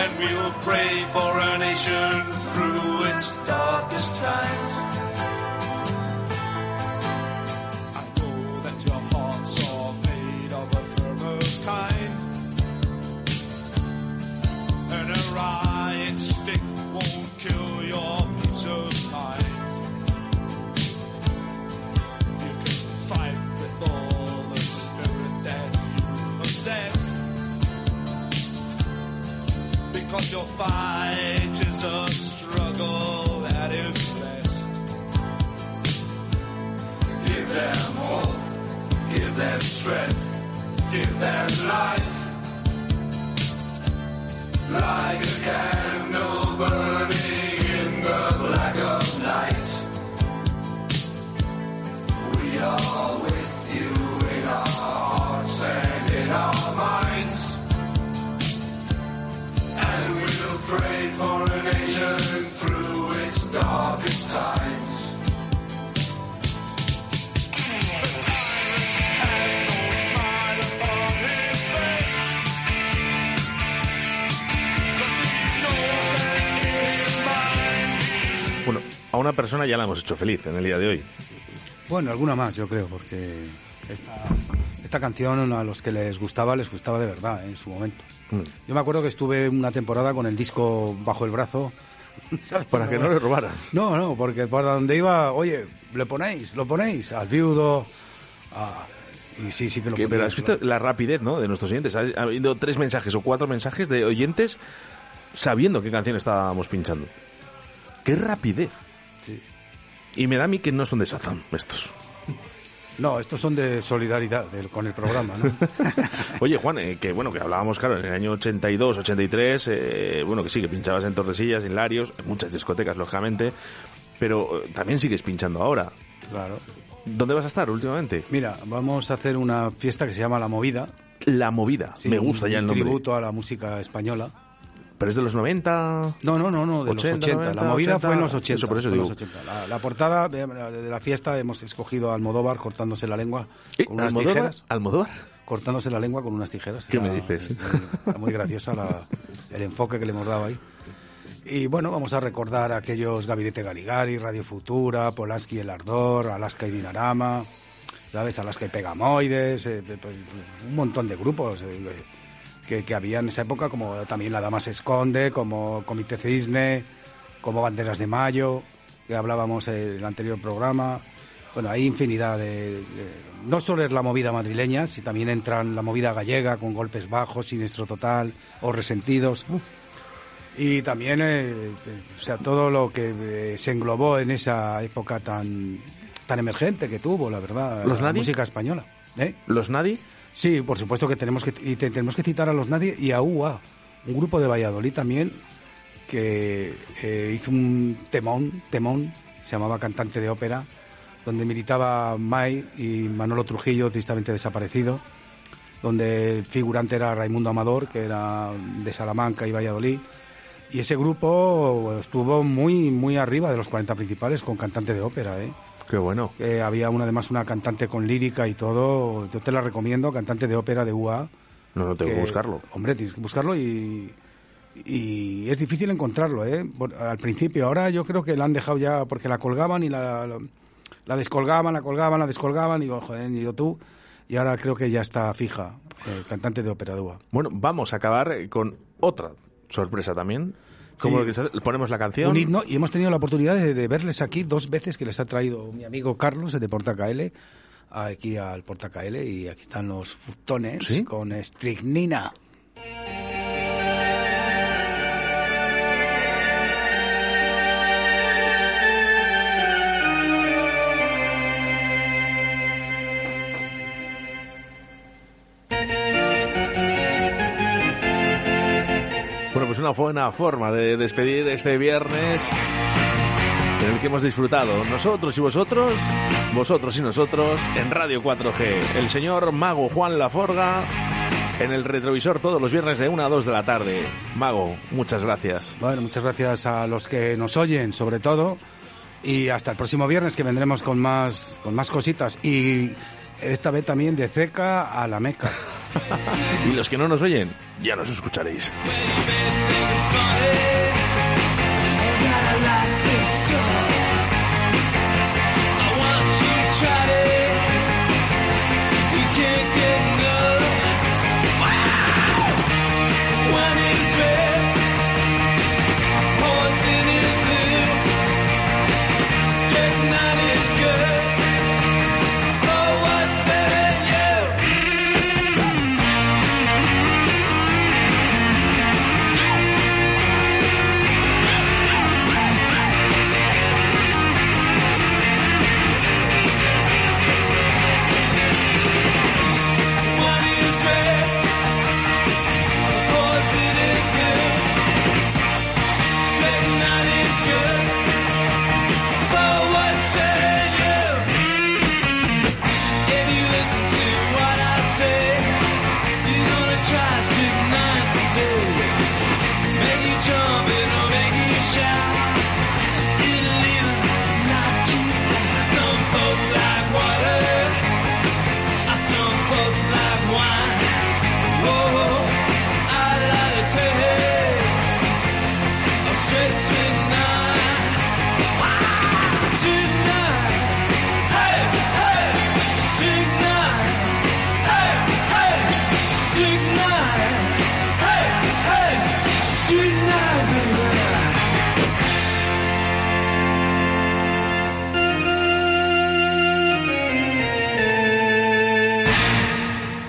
And we'll pray for our nation through its darkest times. I know that your hearts are made of a firmer kind. And a riot stick won't kill your peace of mind. Because your fight is a struggle that is best. Give them hope, give them strength, give them life. Like a candle burning in the black of night. We are with you in our hearts and in our we'll pray for a nation through its darkest times. Bueno, a una persona ya la hemos hecho feliz en el día de hoy. Bueno, alguna más, yo creo, porque esta, esta canción a los que les gustaba, les gustaba de verdad ¿eh? en su momento. Mm. Yo me acuerdo que estuve una temporada con el disco bajo el brazo. ¿sabes? Para que no le robaran. No, no, porque por donde iba, oye, le ponéis, lo ponéis, al viudo. a- y sí, sí que lo Que- pero has visto la rapidez ¿no? de nuestros oyentes. Ha, ha habido tres mensajes o cuatro mensajes de oyentes sabiendo qué canción estábamos pinchando. ¡Qué rapidez! Y me da a mí que no son de Shazam estos. No, estos son de solidaridad con el programa, ¿no? Oye, Juan, eh, que bueno, que hablábamos, claro, en el año 82, 83, eh, bueno, que sí, que pinchabas en Tordesillas, en Larios, en muchas discotecas, lógicamente, pero eh, también sigues pinchando ahora. Claro. ¿Dónde vas a estar últimamente? Mira, vamos a hacer una fiesta que se llama La Movida. La Movida, Sí, me gusta un ya el nombre. tributo a la música española. ¿Pero es de los 90? No, no, no, no, de 80, los 80. 90, la movida 80. fue en los 80. Eso, por eso digo. los 80. La, la portada eh, de la fiesta hemos escogido a Almodóvar cortándose la lengua con unas ¿Almodóvar? tijeras. ¿Almodóvar? Cortándose la lengua con unas tijeras. ¿Qué Era- me dices? Muy, está muy graciosa la- el enfoque que le hemos dado ahí. Y bueno, vamos a recordar a aquellos Gabinete Galigari, Radio Futura, Polanski y El Ardor, Alaska y Dinarama, ¿sabes? Alaska y Pegamoides, eh, pues, un montón de grupos eh, que, que había en esa época, como también La Dama se esconde, como Comité Cisne, como Banderas de Mayo, que hablábamos en el anterior programa. Bueno, hay infinidad de, de- No solo es la movida madrileña, si también entran la movida gallega con golpes bajos, siniestro total o resentidos. Y también, eh, o sea, todo lo que eh, se englobó en esa época tan, tan emergente que tuvo, la verdad, ¿Los la música española. ¿Eh? ¿Los Nadi? Sí, por supuesto que tenemos que, y te- tenemos que citar a los Nadie y a UA, un grupo de Valladolid también que eh, hizo un temón, temón, se llamaba Cantante de Ópera, donde militaba Mai y Manolo Trujillo, tristemente desaparecido, donde el figurante era Raimundo Amador, que era de Salamanca y Valladolid. Y ese grupo estuvo muy, muy arriba de los 40 principales con cantante de ópera, ¿eh? Qué bueno. Eh, había una, además una cantante con lírica y todo. Yo te la recomiendo, cantante de ópera de UA. No, no tengo que buscarlo. Hombre, tienes que buscarlo y, y es difícil encontrarlo, ¿eh? Por- al principio, ahora yo creo que la han dejado ya porque la colgaban y la, la, la descolgaban, la colgaban, la descolgaban. Digo, joder, y yo tú. y ahora creo que ya está fija, eh, cantante de ópera dúa. Bueno, vamos a acabar con otra sorpresa también. Como Sí. que ponemos la canción. Un himno, y hemos tenido la oportunidad de, de verles aquí dos veces que les ha traído mi amigo Carlos de Porta KL aquí al Porta KL y aquí están los futones ¿Sí? con estricnina. Una buena forma de despedir este viernes en el que hemos disfrutado nosotros y vosotros, vosotros y nosotros, en Radio 4G. El señor Mago Juan Laforga en el retrovisor todos los viernes de 1 a 2 de la tarde. Mago, muchas gracias. Bueno, muchas gracias a los que nos oyen, sobre todo, y hasta el próximo viernes que vendremos con más, con más cositas y esta vez también de Ceca a la Meca. Y los que no nos oyen, ya nos escucharéis.